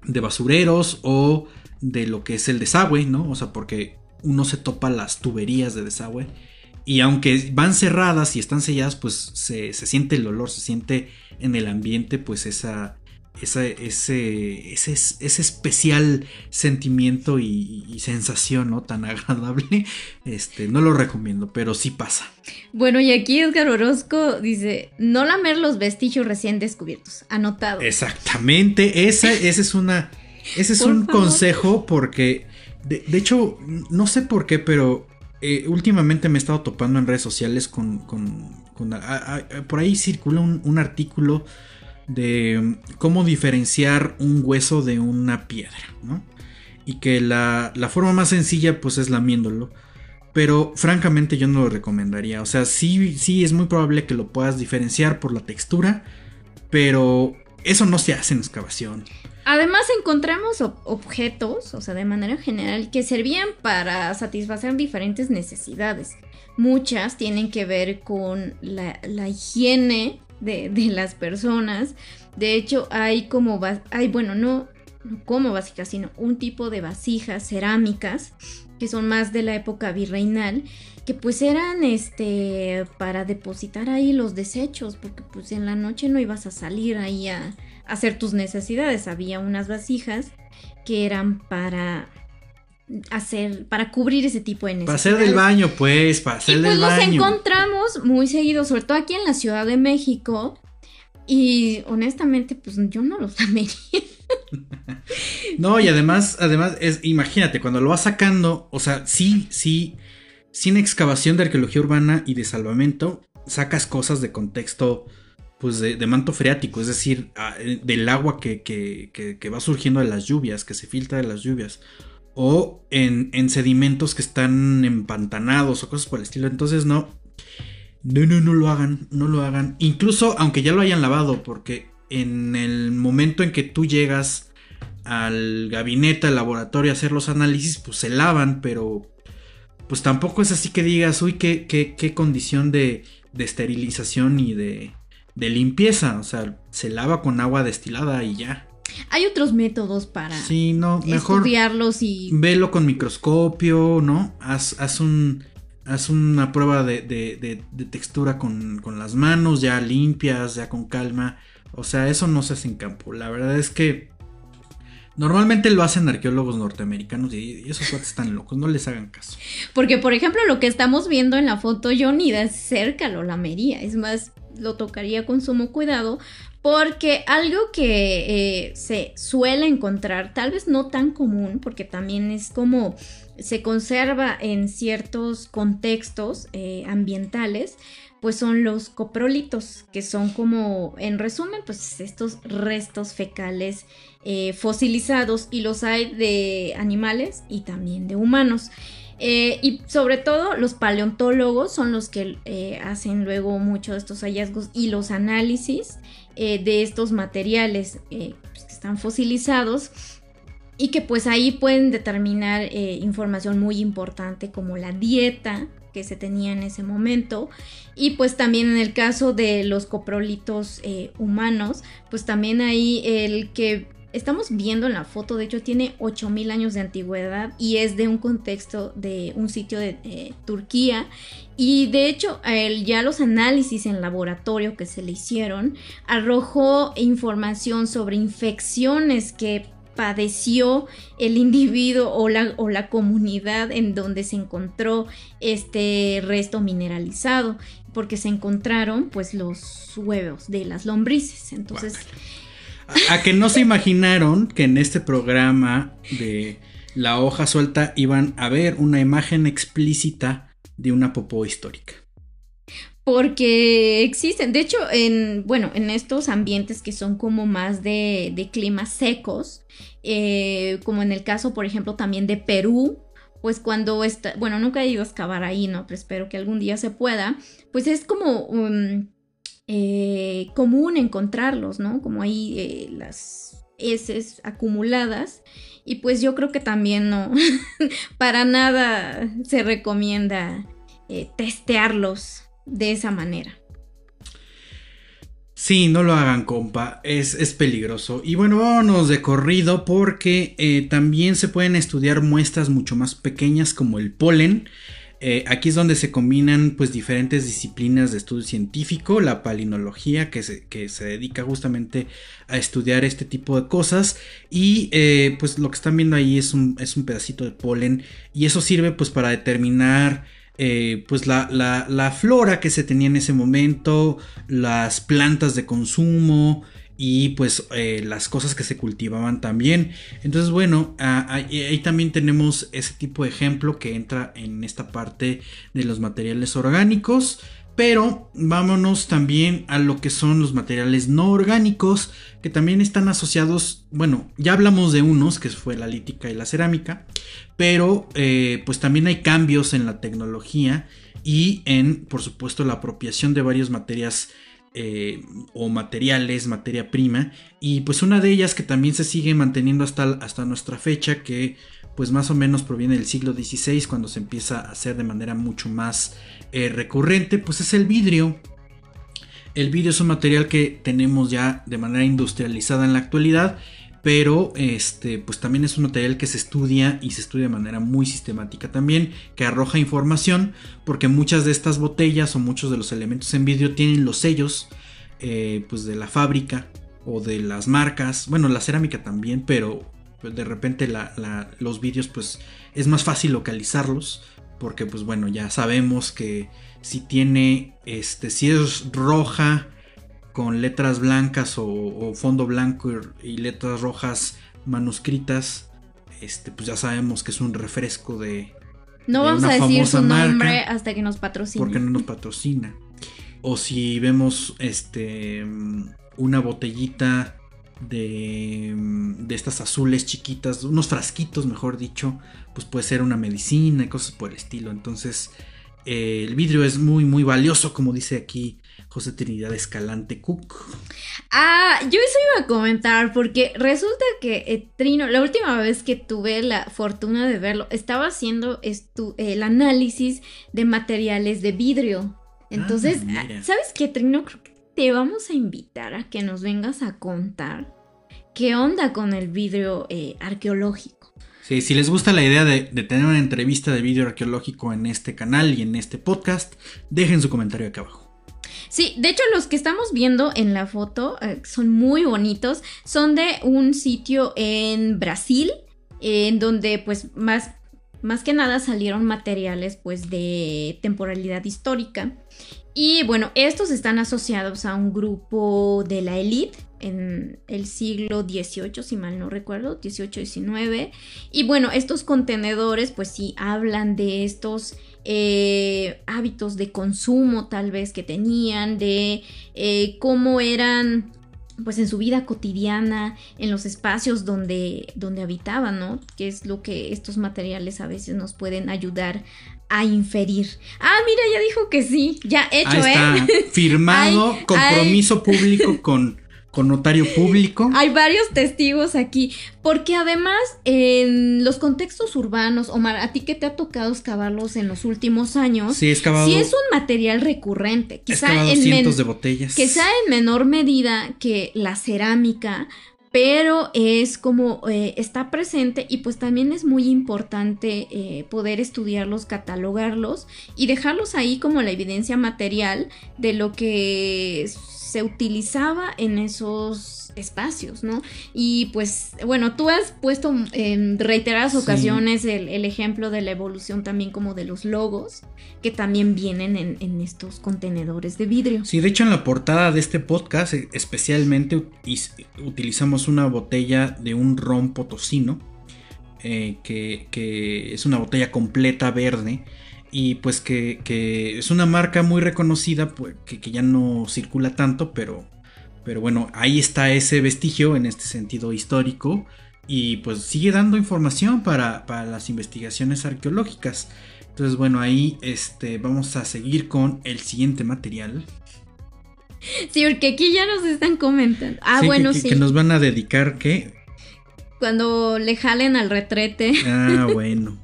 de basureros o de lo que es el desagüe, ¿no? O sea, porque uno se topa las tuberías de desagüe y aunque van cerradas y están selladas, pues se, se, siente el olor, se siente en el ambiente pues esa, ese, ese, ese, especial sentimiento y, sensación ¿no? tan agradable, este, no lo recomiendo, pero sí pasa. Bueno, y aquí Edgar Orozco dice, no lamer los vestigios recién descubiertos, anotado. Exactamente, esa, ese es una, ese es un consejo porque, de, hecho, no sé por qué, pero eh, últimamente me he estado topando en redes sociales con... por ahí circula un, artículo de cómo diferenciar un hueso de una piedra, ¿no? Y que la, la forma más sencilla pues es lamiéndolo. Pero francamente yo no lo recomendaría. O sea, sí, sí es muy probable que lo puedas diferenciar por la textura. Pero eso no se hace en excavación. Además encontramos objetos, o sea, de manera general, que servían para satisfacer diferentes necesidades. Muchas tienen que ver con la, higiene de, las personas. De hecho, hay como, hay, bueno, no, no como vasijas, sino un tipo de vasijas cerámicas que son más de la época virreinal, que pues eran este para depositar ahí los desechos, porque pues en la noche no ibas a salir ahí a, hacer tus necesidades. Había unas vasijas que eran para hacer, para cubrir ese tipo de necesidades. Para hacer del baño, pues, para hacer y pues los encontramos muy seguido, sobre todo aquí en la Ciudad de México. Y honestamente, pues yo no los lamería. no, y además, además, es, imagínate, cuando lo vas sacando, o sea, sí, sí, sin excavación de arqueología urbana y de salvamento, sacas cosas de contexto pues de, manto freático, es decir, eh, del agua que, que, va surgiendo de las lluvias, que se filtra de las lluvias, o en, en, sedimentos que están empantanados o cosas por el estilo. Entonces no, no, no, no lo hagan, no lo hagan. Incluso aunque ya lo hayan lavado, porque en el momento en que tú llegas al gabinete, al laboratorio a hacer los análisis, pues se lavan, pero pues tampoco es así que digas, uy, qué, qué, qué condición de, de esterilización y de de limpieza, o sea, se lava con agua destilada y ya. Hay otros métodos para sí, no, mejor estudiarlos y velo con microscopio, ¿no? Haz, haz un haz una prueba de, de, de, textura con, con, las manos ya limpias, ya con calma. O sea, eso no se hace en campo. La verdad es que normalmente lo hacen arqueólogos norteamericanos y, esos cuates están locos, no les hagan caso. Porque, por ejemplo, lo que estamos viendo en la foto, yo ni de cerca lo lamería. Es más, lo tocaría con sumo cuidado porque algo que eh, se suele encontrar, tal vez no tan común, porque también es como se conserva en ciertos contextos eh, ambientales, pues son los coprolitos, que son como, en resumen, pues estos restos fecales eh, fosilizados y los hay de animales y también de humanos. Y sobre todo los paleontólogos son los que hacen luego muchos de estos hallazgos y los análisis eh, de estos materiales pues, que están fosilizados y que pues ahí pueden determinar información muy importante como la dieta que se tenía en ese momento y pues también en el caso de los coprolitos humanos pues también ahí el que estamos viendo en la foto, de hecho tiene 8000 años de antigüedad y es de un contexto de un sitio de eh, Turquía y de hecho ya los análisis en laboratorio que se le hicieron arrojó información sobre infecciones que padeció el individuo o la, o la comunidad en donde se encontró este resto mineralizado porque se encontraron pues los huevos de las lombrices. Entonces a, que no se imaginaron que en este programa de La hoja suelta iban a ver una imagen explícita de una popó histórica. Porque existen, de hecho, en, bueno, en estos ambientes que son como más de, de climas secos, eh, como en el caso, por ejemplo, también de Perú, pues cuando está, bueno, nunca he ido a excavar ahí, ¿no? Pero espero que algún día se pueda, pues es como... Eh, común encontrarlos, ¿no? Como ahí eh, las heces acumuladas. Y pues yo creo que también no, para nada se recomienda eh, testearlos de esa manera. Sí, no lo hagan, compa, es, es peligroso. Y bueno, vámonos de corrido porque también se pueden estudiar muestras mucho más pequeñas como el polen. Eh, aquí es donde se combinan pues diferentes disciplinas de estudio científico, la palinología que se, que se dedica justamente a estudiar este tipo de cosas y eh, pues lo que están viendo ahí es un, es un, pedacito de polen y eso sirve pues para determinar eh, pues la, la, flora que se tenía en ese momento, las plantas de consumo y pues eh, las cosas que se cultivaban también. Entonces bueno, ahí, también tenemos ese tipo de ejemplo que entra en esta parte de los materiales orgánicos. Pero vámonos también a lo que son los materiales no orgánicos, que también están asociados, bueno, ya hablamos de unos, que fue la lítica y la cerámica, pero eh, pues también hay cambios en la tecnología y en, por supuesto, la apropiación de varias materias eh, o materiales, materia prima. Y pues una de ellas que también se sigue manteniendo hasta, hasta nuestra fecha, que pues más o menos proviene del siglo XVI, cuando se empieza a hacer de manera mucho más eh, recurrente, pues es el vidrio. El vidrio es un material que tenemos ya de manera industrializada en la actualidad pero este pues también es un material que se estudia y se estudia de manera muy sistemática también que arroja información porque muchas de estas botellas o muchos de los elementos en vidrio tienen los sellos eh, pues de la fábrica o de las marcas bueno la cerámica también pero de repente los vidrios pues es más fácil localizarlos porque pues bueno ya sabemos que si tiene este si es roja con letras blancas o, fondo blanco y, letras rojas manuscritas, este, pues ya sabemos que es un refresco de. No vamos a decir su nombre hasta que nos patrocine. Porque no nos patrocina. O si vemos este una botellita de, de estas azules chiquitas, unos frasquitos, mejor dicho, pues puede ser una medicina y cosas por el estilo. Entonces, eh, el vidrio es muy, muy valioso, como dice aquí José Trinidad Escalante Cook. Ah, yo eso iba a comentar porque resulta que eh, Trino, la última vez que tuve la fortuna de verlo, estaba haciendo el análisis de materiales de vidrio. Entonces, ah, ¿sabes qué, Trino? Creo que te vamos a invitar a que nos vengas a contar qué onda con el vidrio eh, arqueológico. Sí, si les gusta la idea de, de, tener una entrevista de vidrio arqueológico en este canal y en este podcast, dejen su comentario acá abajo. Sí, de hecho los que estamos viendo en la foto eh, son muy bonitos. Son de un sitio en Brasil, en donde pues más, más que nada salieron materiales pues de temporalidad histórica. Y bueno, estos están asociados a un grupo de la élite en el siglo XVIII, si mal no recuerdo, XVIII-XIX. Y bueno, estos contenedores pues sí hablan de estos eh, hábitos de consumo tal vez que tenían, de eh, cómo eran pues en su vida cotidiana, en los espacios donde, donde habitaban, ¿no? Que es lo que estos materiales a veces nos pueden ayudar a inferir. Ah, mira, ya dijo que sí, ya hecho, Ahí está, ¿eh? Firmado, compromiso público con con notario público. Hay varios testigos aquí, porque además en los contextos urbanos, Omar, a ti que te ha tocado excavarlos en los últimos años, sí, excavado, sí es un material recurrente, quizá en cientos de botellas, quizá en menor medida que la cerámica, pero es como eh, está presente y pues también es muy importante eh, poder estudiarlos, catalogarlos y dejarlos ahí como la evidencia material de lo que se utilizaba en esos espacios, ¿no? Y pues, bueno, tú has puesto en reiteradas ocasiones el, ejemplo de la evolución también como de los logos, que también vienen en, estos contenedores de vidrio. Sí, de hecho en la portada de este podcast eh, especialmente utilizamos una botella de un ron potosino, eh, que, que es una botella completa verde y pues que, es una marca muy reconocida, pues, que, ya no circula tanto, pero, pero bueno, ahí está ese vestigio en este sentido histórico y pues sigue dando información para, las investigaciones arqueológicas. Entonces bueno, ahí este, vamos a seguir con el siguiente material. Sí, porque aquí ya nos están comentando. Ah, bueno, sí. Que nos van a dedicar, ¿qué? Cuando le jalen al retrete. Ah, bueno.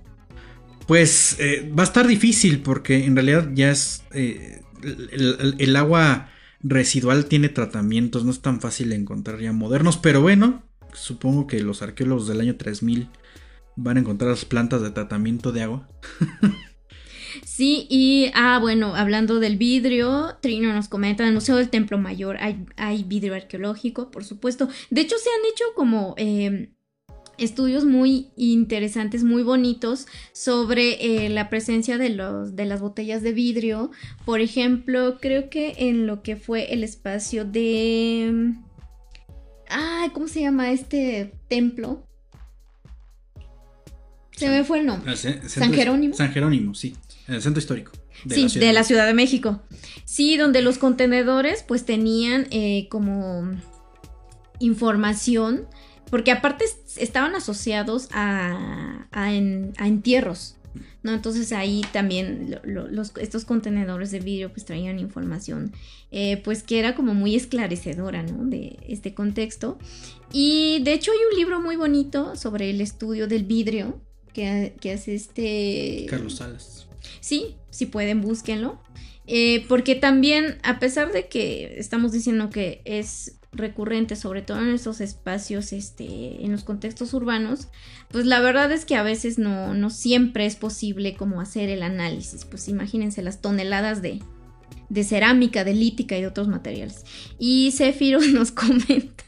Pues eh, va a estar difícil porque en realidad ya es... Eh, el, agua residual tiene tratamientos, no es tan fácil encontrar ya modernos, pero bueno, supongo que los arqueólogos del año 3000 van a encontrar las plantas de tratamiento de agua. Sí, y ah, bueno, hablando del vidrio, Trino nos comenta, en el Museo del Templo Mayor hay, hay vidrio arqueológico, por supuesto. De hecho, se han hecho como eh, estudios muy interesantes, muy bonitos sobre eh, la presencia de, los, de las botellas de vidrio. Por ejemplo, creo que en lo que fue el espacio de... Ay, ¿cómo se llama este templo? Se me fue el nombre. El centro- San Jerónimo. San Jerónimo, sí. El centro histórico. sí, Ciudad de la. Ciudad de México. Sí, donde los contenedores pues tenían eh, como información, porque aparte es- estaban asociados a, a en- a entierros, ¿no? Entonces ahí también lo- lo- los, estos contenedores de vidrio pues traían información eh, pues que era como muy esclarecedora, ¿no? De este contexto. Y de hecho hay un libro muy bonito sobre el estudio del vidrio que, que hace este... Carlos Salas. Sí, si pueden, búsquenlo. Eh, porque también, a pesar de que estamos diciendo que es recurrente, sobre todo en estos espacios, este, en los contextos urbanos, pues la verdad es que a veces no, no siempre es posible como hacer el análisis. Pues imagínense las toneladas de, de cerámica, de lítica y de otros materiales. Y Cefiro nos comenta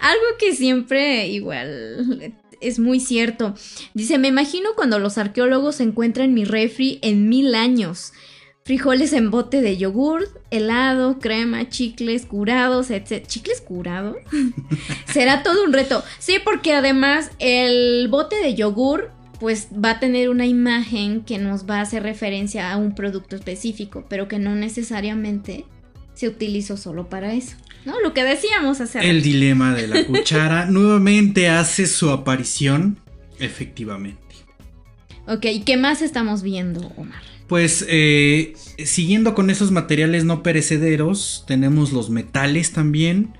algo que siempre igual es muy cierto. Dice, me imagino cuando los arqueólogos encuentran mi refri en mil años. Frijoles en bote de yogur, helado, crema, chicles curados, etc. ¿Chicles curados? Será todo un reto. Sí, porque además el bote de yogur pues va a tener una imagen que nos va a hacer referencia a un producto específico, pero que no necesariamente se utilizó solo para eso. ¿No? Lo que decíamos hace El dilema de la cuchara nuevamente hace su aparición. Efectivamente. Ok, ¿y qué más estamos viendo, Omar? Pues eh, siguiendo con esos materiales no perecederos, tenemos los metales también.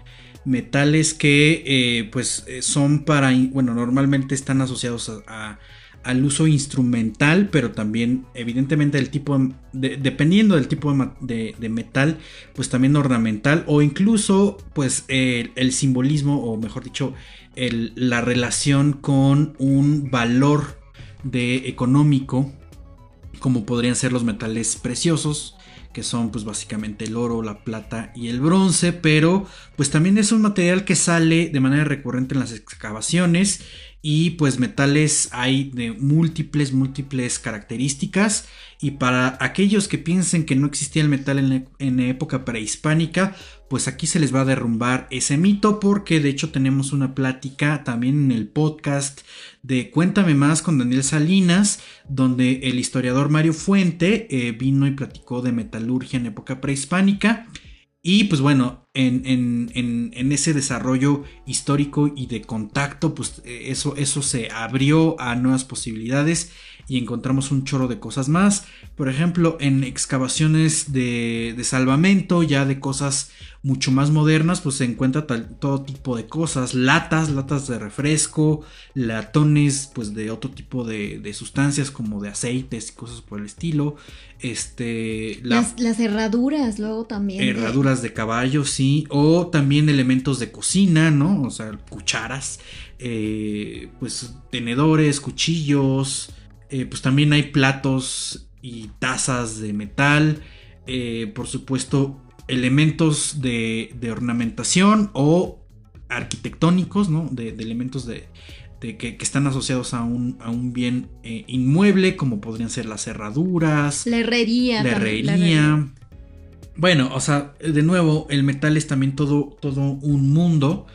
Metales que eh, pues eh, son para, bueno, normalmente están asociados a, al uso instrumental, pero también evidentemente el tipo, de- de- dependiendo del tipo de, metal, pues también ornamental o incluso pues el, simbolismo o mejor dicho la relación con un valor de económico como podrían ser los metales preciosos, que son pues básicamente el oro, la plata y el bronce, pero pues también es un material que sale de manera recurrente en las excavaciones y pues metales hay de múltiples, múltiples características y para aquellos que piensen que no existía el metal en, en época prehispánica, pues aquí se les va a derrumbar ese mito porque de hecho tenemos una plática también en el podcast de Cuéntame más con Daniel Salinas, donde el historiador Mario Fuente eh, vino y platicó de metalurgia en época prehispánica. Y pues bueno, en, en- en- en ese desarrollo histórico y de contacto, pues eh, eso, eso se abrió a nuevas posibilidades y encontramos un chorro de cosas más. Por ejemplo, en excavaciones de, de salvamento, ya de cosas mucho más modernas, pues se encuentra tal- todo tipo de cosas, latas, latas de refresco, latones, pues de otro tipo de, de sustancias como de aceites y cosas por el estilo, este, la- Las, las herraduras, luego también. de- herraduras de caballo, sí, o también elementos de cocina, ¿no? O sea, cucharas, eh, pues tenedores, cuchillos, eh, pues también hay platos y tazas de metal, eh, por supuesto, elementos de, de ornamentación o arquitectónicos, ¿no? De, de elementos de, de que, que están asociados a un, a un bien eh, inmueble, como podrían ser las herraduras, La herrería. la herrería. Bueno, o sea, de nuevo, el metal es también todo, todo un mundo.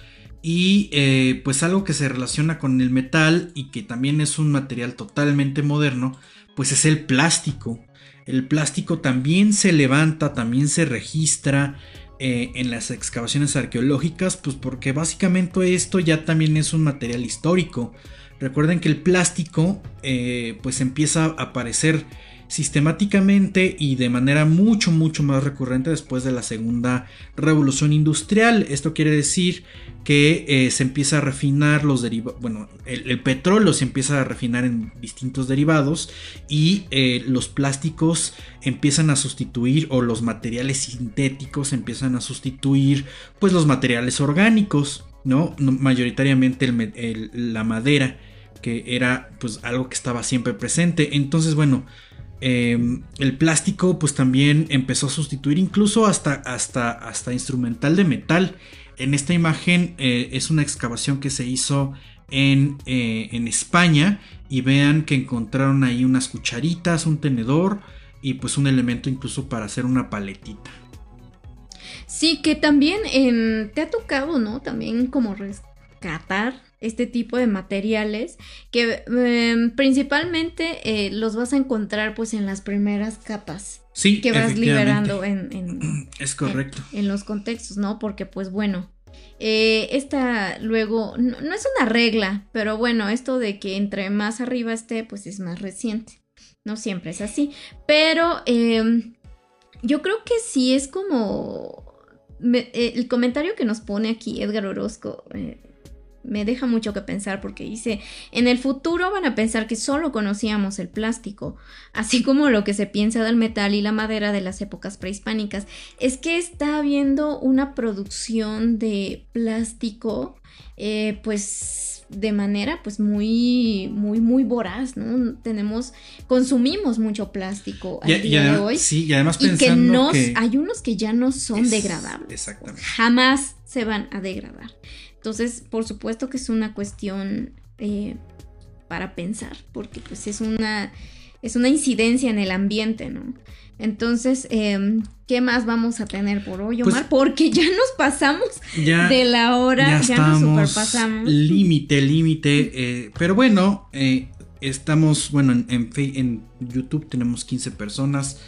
Y eh, pues algo que se relaciona con el metal y que también es un material totalmente moderno, pues es el plástico. El plástico también se levanta, también se registra eh, en las excavaciones arqueológicas, pues porque básicamente esto ya también es un material histórico. Recuerden que el plástico eh, pues empieza a aparecer sistemáticamente y de manera mucho mucho más recurrente después de la segunda revolución industrial. Esto quiere decir que eh, se empieza a refinar los derivados, bueno, el, petróleo se empieza a refinar en distintos derivados y eh, los plásticos empiezan a sustituir o los materiales sintéticos empiezan a sustituir pues los materiales orgánicos, ¿no? Mayoritariamente el me- el- la madera que era pues algo que estaba siempre presente. Entonces, bueno, eh, el plástico pues también empezó a sustituir incluso hasta, hasta, hasta instrumental de metal. En esta imagen eh, es una excavación que se hizo en, eh, en España y vean que encontraron ahí unas cucharitas, un tenedor y pues un elemento incluso para hacer una paletita. Sí, que también te ha tocado, ¿no? También como rescatar este tipo de materiales que em, principalmente eh, los vas a encontrar pues en las primeras capas sí, que vas liberando en, es correcto. en, los contextos no porque pues bueno eh, esta luego no, es una regla pero bueno esto de que entre más arriba esté pues es más reciente. No siempre es así. Pero em, yo creo que sí es como eh, el comentario que nos pone aquí Edgar Orozco me deja mucho que pensar porque dice, en el futuro van a pensar que solo conocíamos el plástico, así como lo que se piensa del metal y la madera de las épocas prehispánicas. Es que está habiendo una producción de plástico, eh, pues de manera pues muy muy muy voraz, ¿no? Tenemos consumimos mucho plástico al día de hoy. Sí, y además pensando que, hay unos que ya no son degradables. Exactamente. Jamás se van a degradar. Entonces, por supuesto que es una cuestión eh, para pensar, porque pues es una, es una incidencia en el ambiente, ¿no? Entonces, em, ¿qué más vamos a tener por hoy, Omar? Pues porque ya nos pasamos de la hora, ya, nos superpasamos. Límite, límite. Eh, pero bueno, eh, estamos, bueno, en, en, en, YouTube tenemos 15 personas.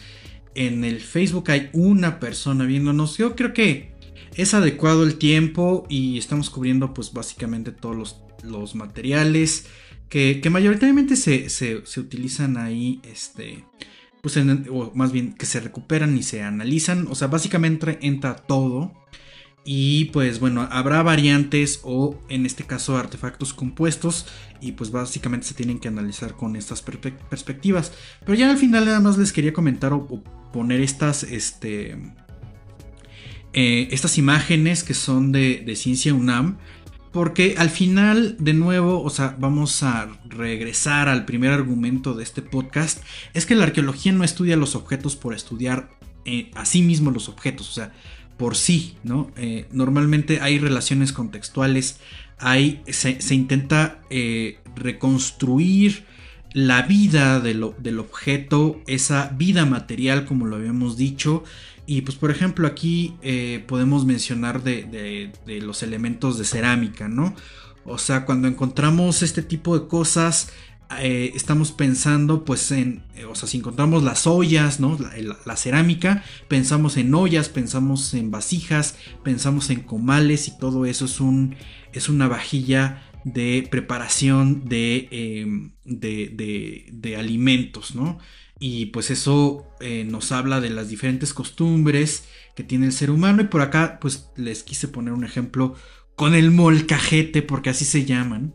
En el Facebook hay una persona viéndonos. Yo creo que es adecuado el tiempo y estamos cubriendo pues básicamente todos los, materiales que, mayoritariamente se, utilizan ahí, este, pues o más bien que se recuperan y se analizan, o sea, básicamente entra todo. Y pues bueno, habrá variantes o en este caso artefactos compuestos y pues básicamente se tienen que analizar con estas perspectivas. Pero ya al final nada más les quería comentar o, o poner estas, este, eh, estas imágenes que son de, Ciencia UNAM. Porque al final, de nuevo, o sea, vamos a regresar al primer argumento de este podcast. Es que la arqueología no estudia los objetos por estudiar eh, a sí mismo los objetos, o sea, por sí, ¿no? Eh, normalmente hay relaciones contextuales, hay, se, intenta reconstruir la vida del objeto, esa vida material, como lo habíamos dicho, y pues por ejemplo aquí eh, podemos mencionar de, los elementos de cerámica, ¿no? O sea, cuando encontramos este tipo de cosas, eh, estamos pensando pues en, eh, o sea, si encontramos las ollas, ¿no? La, cerámica, pensamos en ollas, pensamos en vasijas, pensamos en comales y todo eso es, un, es una vajilla de preparación de, em, de, de alimentos, ¿no? Y pues eso eh, nos habla de las diferentes costumbres que tiene el ser humano. Y por acá pues les quise poner un ejemplo con el molcajete, porque así se llaman,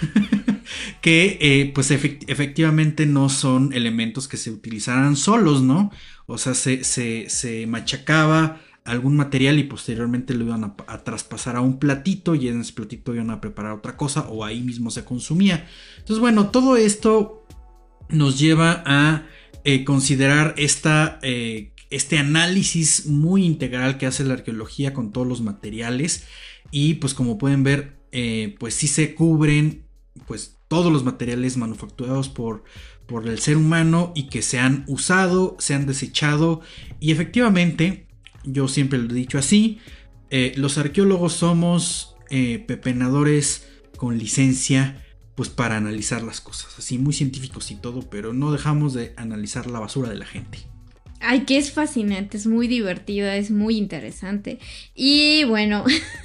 que eh, pues efectivamente no son elementos que se utilizaran solos, ¿no? O sea, se, se, machacaba algún material y posteriormente lo iban a, traspasar a un platito y en ese platito iban a preparar otra cosa o ahí mismo se consumía. Entonces, bueno, todo esto nos lleva a eh, considerar esta, eh, este análisis muy integral que hace la arqueología con todos los materiales. Y pues como pueden ver eh, pues sí se cubren pues todos los materiales manufacturados por, por el ser humano y que se han usado, se han desechado. Y efectivamente yo siempre lo he dicho así los arqueólogos somos pepenadores con licencia pues para analizar las cosas, así muy científicos y todo, pero no dejamos de analizar la basura de la gente. Ay, que es fascinante, es muy divertida, es muy interesante. Y bueno,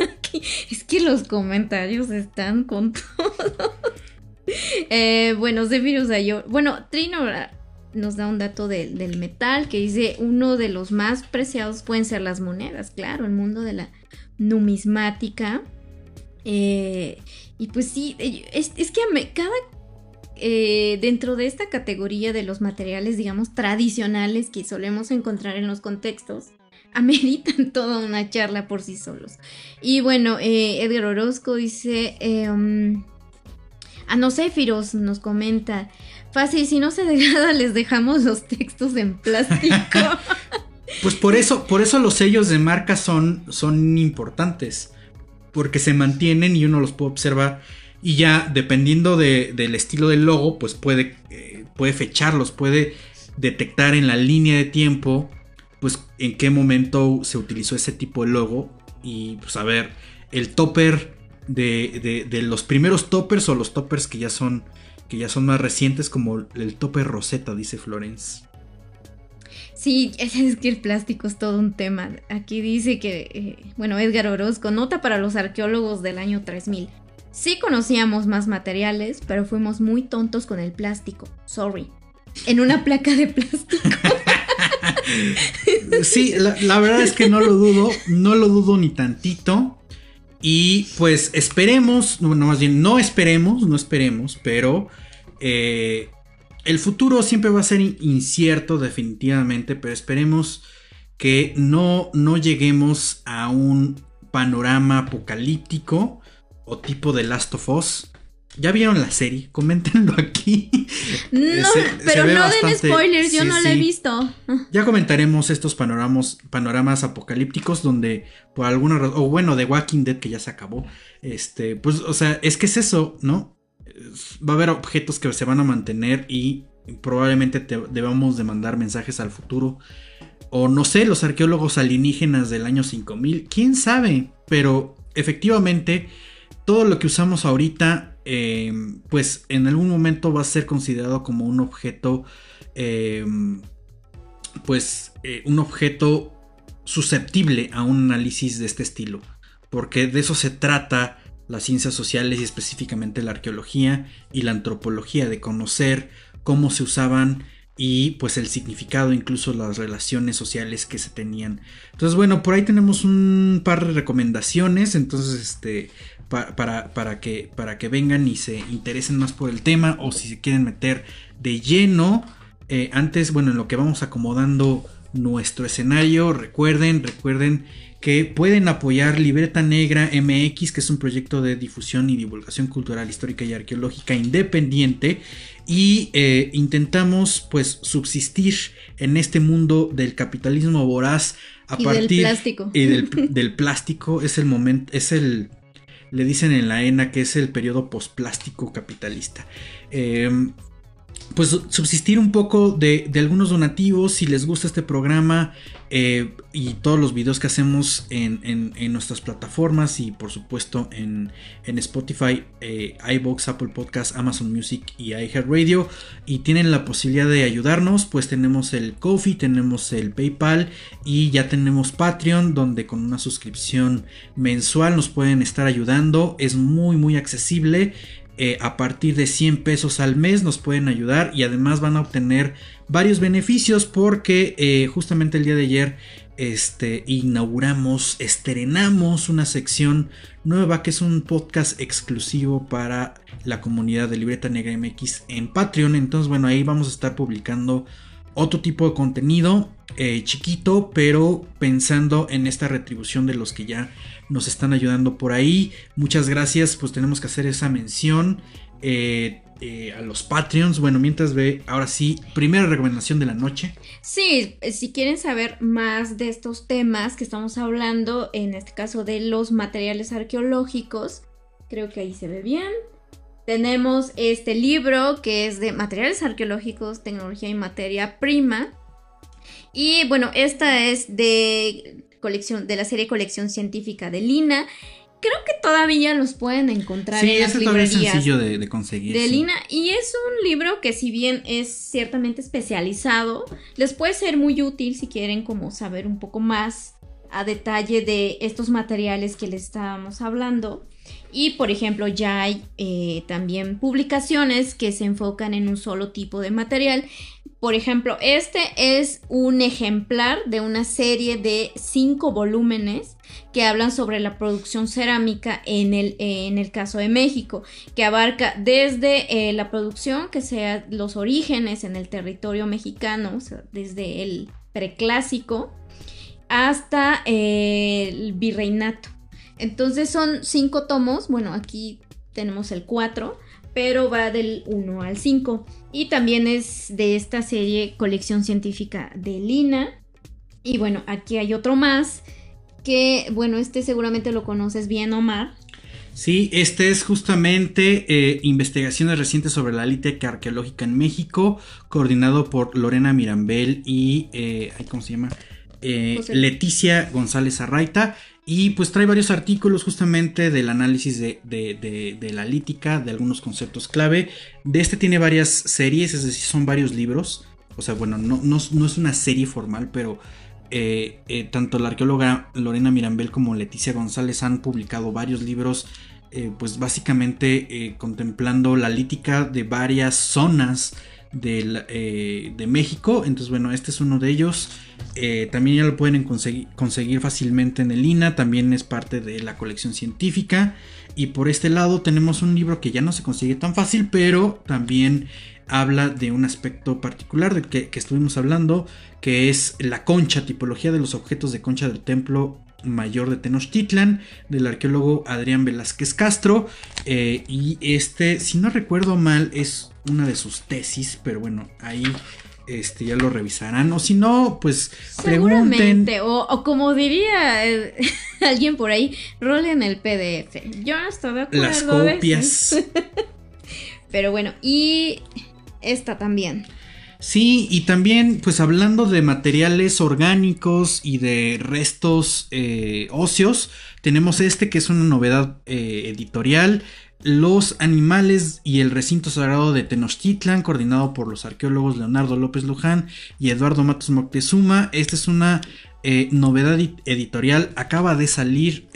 es que los comentarios están con todo. eh, bueno, Zephyrus yo Bueno, Trino nos da un dato del metal que dice uno de los más preciados pueden ser las monedas, claro, el mundo de la numismática. Eh, y pues sí, es, que cada... Eh, dentro de esta categoría de los materiales, digamos, tradicionales que solemos encontrar en los contextos, ameritan toda una charla por sí solos. Y bueno, eh, Edgar Orozco dice... Eh, um, a no Firos nos comenta, fácil, si no se degrada les dejamos los textos en plástico. pues por eso, por eso los sellos de marca son, son importantes porque se mantienen y uno los puede observar y ya dependiendo del estilo del logo, pues puede, eh, puede fecharlos, puede detectar en la línea de tiempo pues en qué momento se utilizó ese tipo de logo y pues a ver, el topper de, de, los primeros toppers o los toppers que ya son que ya son más recientes como el topper Rosetta, dice Florence. Sí, es que el plástico es todo un tema. Aquí dice que, eh, bueno, Edgar Orozco, nota para los arqueólogos del año 3000. Sí conocíamos más materiales, pero fuimos muy tontos con el plástico. Sorry. En una placa de plástico. sí, la, verdad es que no lo dudo, no lo dudo ni tantito. Y pues esperemos, no, más bien no esperemos, no esperemos, pero eh, el futuro siempre va a ser incierto definitivamente, pero esperemos que no, no lleguemos a un panorama apocalíptico o tipo de Last of Us. ¿Ya vieron la serie? Coméntenlo aquí. No, pero no den spoilers, yo no la he visto. Ya comentaremos estos panoramas, panoramas apocalípticos donde por alguna razón, o bueno, de Walking Dead que ya se acabó, este, pues, o sea, es que es eso, ¿no? Va a haber objetos que se van a mantener y probablemente debamos de mandar mensajes al futuro. O no sé, los arqueólogos alienígenas del año 5000, quién sabe, pero efectivamente todo lo que usamos ahorita, eh, pues en algún momento va a ser considerado como un objeto, eh, pues eh, un objeto susceptible a un análisis de este estilo, porque de eso se trata las ciencias sociales y específicamente la arqueología y la antropología, de conocer cómo se usaban y pues el significado, incluso las relaciones sociales que se tenían. Entonces, bueno, por ahí tenemos un par de recomendaciones. Entonces, este, para, para, que, para que vengan y se interesen más por el tema o si se quieren meter de lleno. Eh, antes, bueno, en lo que vamos acomodando nuestro escenario, recuerden, recuerden que pueden apoyar Libreta Negra MX, que es un proyecto de difusión y divulgación cultural, histórica y arqueológica independiente. Y eh, intentamos pues subsistir en este mundo del capitalismo voraz a partir del plástico. Y del, plástico es el momento, es el, le dicen en la ENA que es el periodo posplástico capitalista. Em, pues subsistir un poco de, algunos donativos si les gusta este programa eh, y todos los videos que hacemos en, nuestras plataformas y por supuesto en, Spotify, eh, iBox, Apple Podcasts, Amazon Music y iHeartRadio y tienen la posibilidad de ayudarnos pues tenemos el Kofi, tenemos el PayPal y ya tenemos Patreon donde con una suscripción mensual nos pueden estar ayudando. Es muy muy accesible eh, a partir de 100 pesos al mes nos pueden ayudar y además van a obtener varios beneficios porque eh, justamente el día de ayer este, inauguramos, estrenamos una sección nueva que es un podcast exclusivo para la comunidad de Libreta Negra MX en Patreon. Entonces, bueno, ahí vamos a estar publicando otro tipo de contenido eh, chiquito, pero pensando en esta retribución de los que ya nos están ayudando por ahí. Muchas gracias, pues tenemos que hacer esa mención. Eh, eh, a los Patreons. Bueno, mientras ve, ahora sí, primera recomendación de la noche. Sí, si quieren saber más de estos temas que estamos hablando, en este caso de los materiales arqueológicos, creo que ahí se ve bien. Tenemos este libro que es de materiales arqueológicos, tecnología y materia prima. Y bueno, esta es de colección, de la serie Colección Científica de Lina. Creo que todavía los pueden encontrar en las librerías. es sencillo de, conseguir. De Lina. Y es un libro que si bien es ciertamente especializado, les puede ser muy útil si quieren como saber un poco más a detalle de estos materiales que les estábamos hablando. Y por ejemplo, ya hay eh, también publicaciones que se enfocan en un solo tipo de material. Por ejemplo, este es un ejemplar de una serie de cinco volúmenes que hablan sobre la producción cerámica en el, en el caso de México, que abarca desde eh, la producción, que sea los orígenes en el territorio mexicano, desde el preclásico hasta eh, el virreinato. Entonces son cinco tomos, bueno, aquí tenemos el 4, pero va del 1 al 5. Y también es de esta serie Colección Científica de Lina. Y bueno, aquí hay otro más que, bueno, este seguramente lo conoces bien, Omar. Sí, este es justamente eh, investigaciones recientes sobre la lítica arqueológica en México, coordinado por Lorena Mirambel y, eh, ¿cómo se llama? eh, Leticia González Arraita. Y pues trae varios artículos justamente del análisis de, de, la lítica, de algunos conceptos clave. De este tiene varias series, es decir, son varios libros. O sea, bueno, no, no, es una serie formal, pero eh, eh, tanto la arqueóloga Lorena Mirambel como Leticia González han publicado varios libros, pues básicamente contemplando la lítica de varias zonas eh, de México. Entonces, bueno, este es uno de ellos. Eh, también ya lo pueden conseguir, fácilmente en el INA. También es parte de la colección científica. Y por este lado tenemos un libro que ya no se consigue tan fácil, pero también habla de un aspecto particular del que, estuvimos hablando, que es la concha, tipología de los objetos de concha del templo mayor de Tenochtitlan, del arqueólogo Adrián Velázquez Castro. Eh, y este, si no recuerdo mal, es una de sus tesis, pero bueno, ahí este, ya lo revisarán. O si no, pues pregunten. O, como diría eh, alguien por ahí, rolen el PDF. Yo estoy de acuerdo. Las copias. pero bueno, y esta también. Sí, y también, pues hablando de materiales orgánicos y de restos eh, óseos, tenemos este que es una novedad eh, editorial. Los animales y el recinto sagrado de Tenochtitlan, coordinado por los arqueólogos Leonardo López Luján y Eduardo Matos Moctezuma. Esta es una eh, novedad editorial, acaba de salir,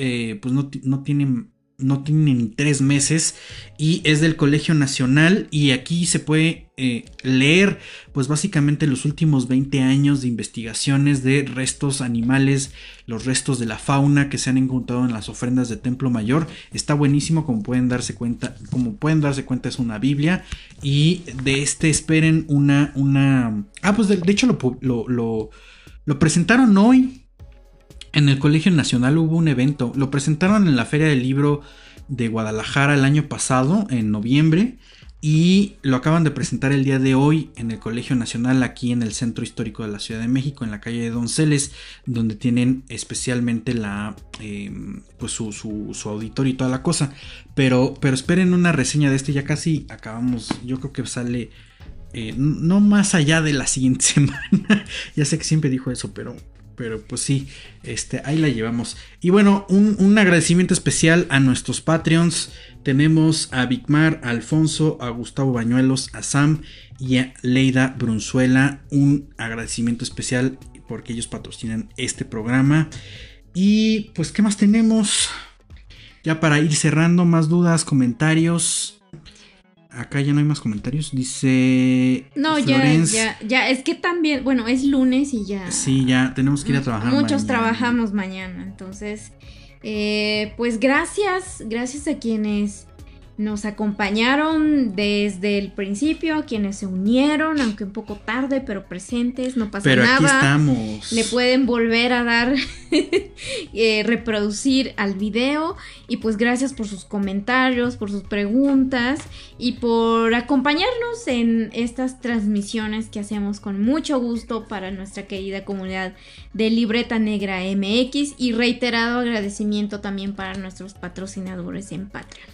pues no, no tiene no tiene ni tres meses y es del Colegio Nacional y aquí se puede eh, leer pues básicamente los últimos 20 años de investigaciones de restos animales, los restos de la fauna que se han encontrado en las ofrendas de Templo Mayor. Está buenísimo como pueden darse cuenta, como pueden darse cuenta es una Biblia y de este esperen una, una... Ah pues de, hecho lo, lo, presentaron hoy en el Colegio Nacional hubo un evento, lo presentaron en la Feria del Libro de Guadalajara el año pasado, en noviembre, y lo acaban de presentar el día de hoy en el Colegio Nacional, aquí en el Centro Histórico de la Ciudad de México, en la calle de Donceles, donde tienen especialmente la, em, pues su, su, auditorio y toda la cosa. Pero, pero esperen una reseña de este, ya casi acabamos, yo creo que sale... Eh, no más allá de la siguiente semana. ya sé que siempre dijo eso, pero pero pues sí, este, ahí la llevamos. Y bueno, un, agradecimiento especial a nuestros Patreons. Tenemos a Vicmar, a Alfonso, a Gustavo Bañuelos, a Sam y a Leida Brunzuela. Un agradecimiento especial porque ellos patrocinan este programa. Y pues, ¿qué más tenemos? Ya para ir cerrando, más dudas, comentarios. Acá ya no hay más comentarios. Dice. No, ya, ya, ya. Es que también, bueno, es lunes y ya. Sí, ya tenemos que ir a trabajar. Muchos trabajamos mañana. Entonces, eh, pues gracias, gracias a quienes nos acompañaron desde el principio, quienes se unieron, aunque un poco tarde, pero presentes, no pasa pero nada. Aquí estamos. Le pueden volver a dar, eh, reproducir al video. Y pues gracias por sus comentarios, por sus preguntas y por acompañarnos en estas transmisiones que hacemos con mucho gusto para nuestra querida comunidad de Libreta Negra MX. Y reiterado agradecimiento también para nuestros patrocinadores en Patreon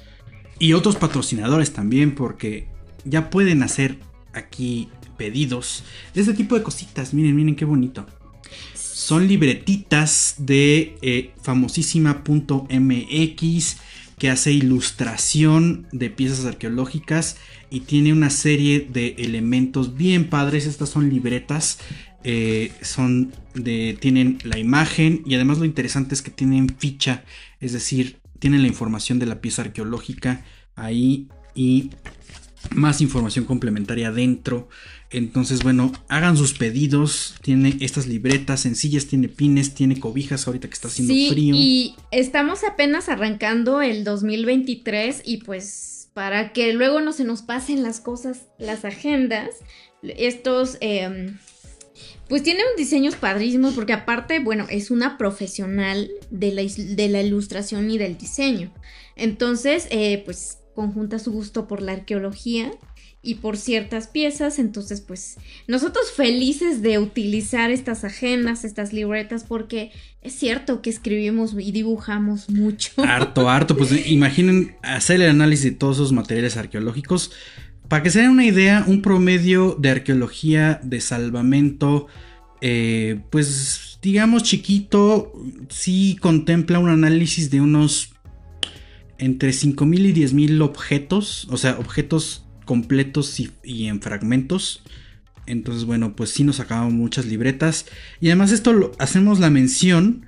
y otros patrocinadores también porque ya pueden hacer aquí pedidos de este tipo de cositas. Miren, miren qué bonito. Son libretitas de eh, famosísima.mx que hace ilustración de piezas arqueológicas y tiene una serie de elementos bien padres. Estas son libretas, eh, son de, tienen la imagen y además lo interesante es que tienen ficha, es decir, tienen la información de la pieza arqueológica ahí y más información complementaria dentro. Entonces, bueno, hagan sus pedidos. Tiene estas libretas sencillas, tiene pines, tiene cobijas ahorita que está haciendo sí, frío. Y estamos apenas arrancando el 2023 y pues para que luego no se nos pasen las cosas, las agendas, estos... Em, pues tiene un diseños padrísimos porque aparte, bueno, es una profesional de la, de la ilustración y del diseño. Entonces, eh, pues conjunta su gusto por la arqueología y por ciertas piezas. Entonces, pues nosotros felices de utilizar estas agendas, estas libretas, porque es cierto que escribimos y dibujamos mucho. Harto, harto. Pues imaginen hacer el análisis de todos esos materiales arqueológicos para que se den una idea, un promedio de arqueología de salvamento, eh, pues digamos chiquito, sí contempla un análisis de unos entre 5.000 y 10.000 objetos, o sea, objetos completos y, en fragmentos. Entonces, bueno, pues sí nos acabamos muchas libretas. Y además esto hacemos la mención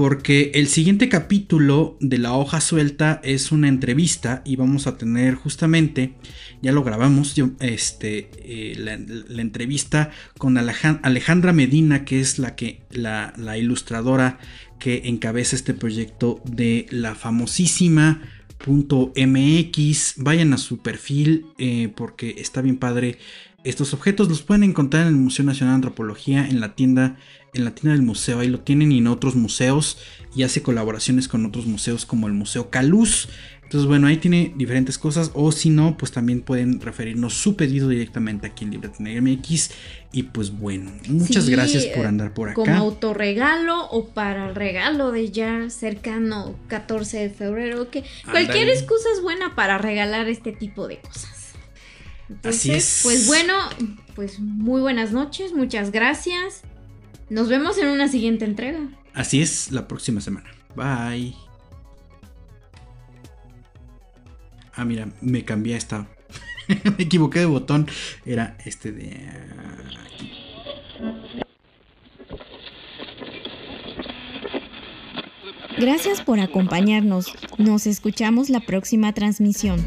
porque el siguiente capítulo de la hoja suelta es una entrevista y vamos a tener justamente, ya lo grabamos, este, eh, la, entrevista con Alejandra Medina, que es la, que, la, ilustradora que encabeza este proyecto de la famosísima .mx vayan a su perfil eh, porque está bien padre estos objetos los pueden encontrar en el Museo Nacional de Antropología en la tienda en la tienda del museo, ahí lo tienen y en otros museos y hace colaboraciones con otros museos como el Museo Caluz. Entonces, bueno, ahí tiene diferentes cosas. O si no, pues también pueden referirnos su pedido directamente aquí en Libreto MX. Y pues bueno, muchas gracias por andar por acá. Como autorregalo o para el regalo de ya cercano 14 de febrero. Que cualquier excusa es buena para regalar este tipo de cosas. Así es. Pues bueno, pues muy buenas noches, muchas gracias. Nos vemos en una siguiente entrega. Así es, la próxima semana. Bye. Ah, mira, me cambié esta. me equivoqué de botón. Era este de aquí. Gracias por acompañarnos. Nos escuchamos la próxima transmisión.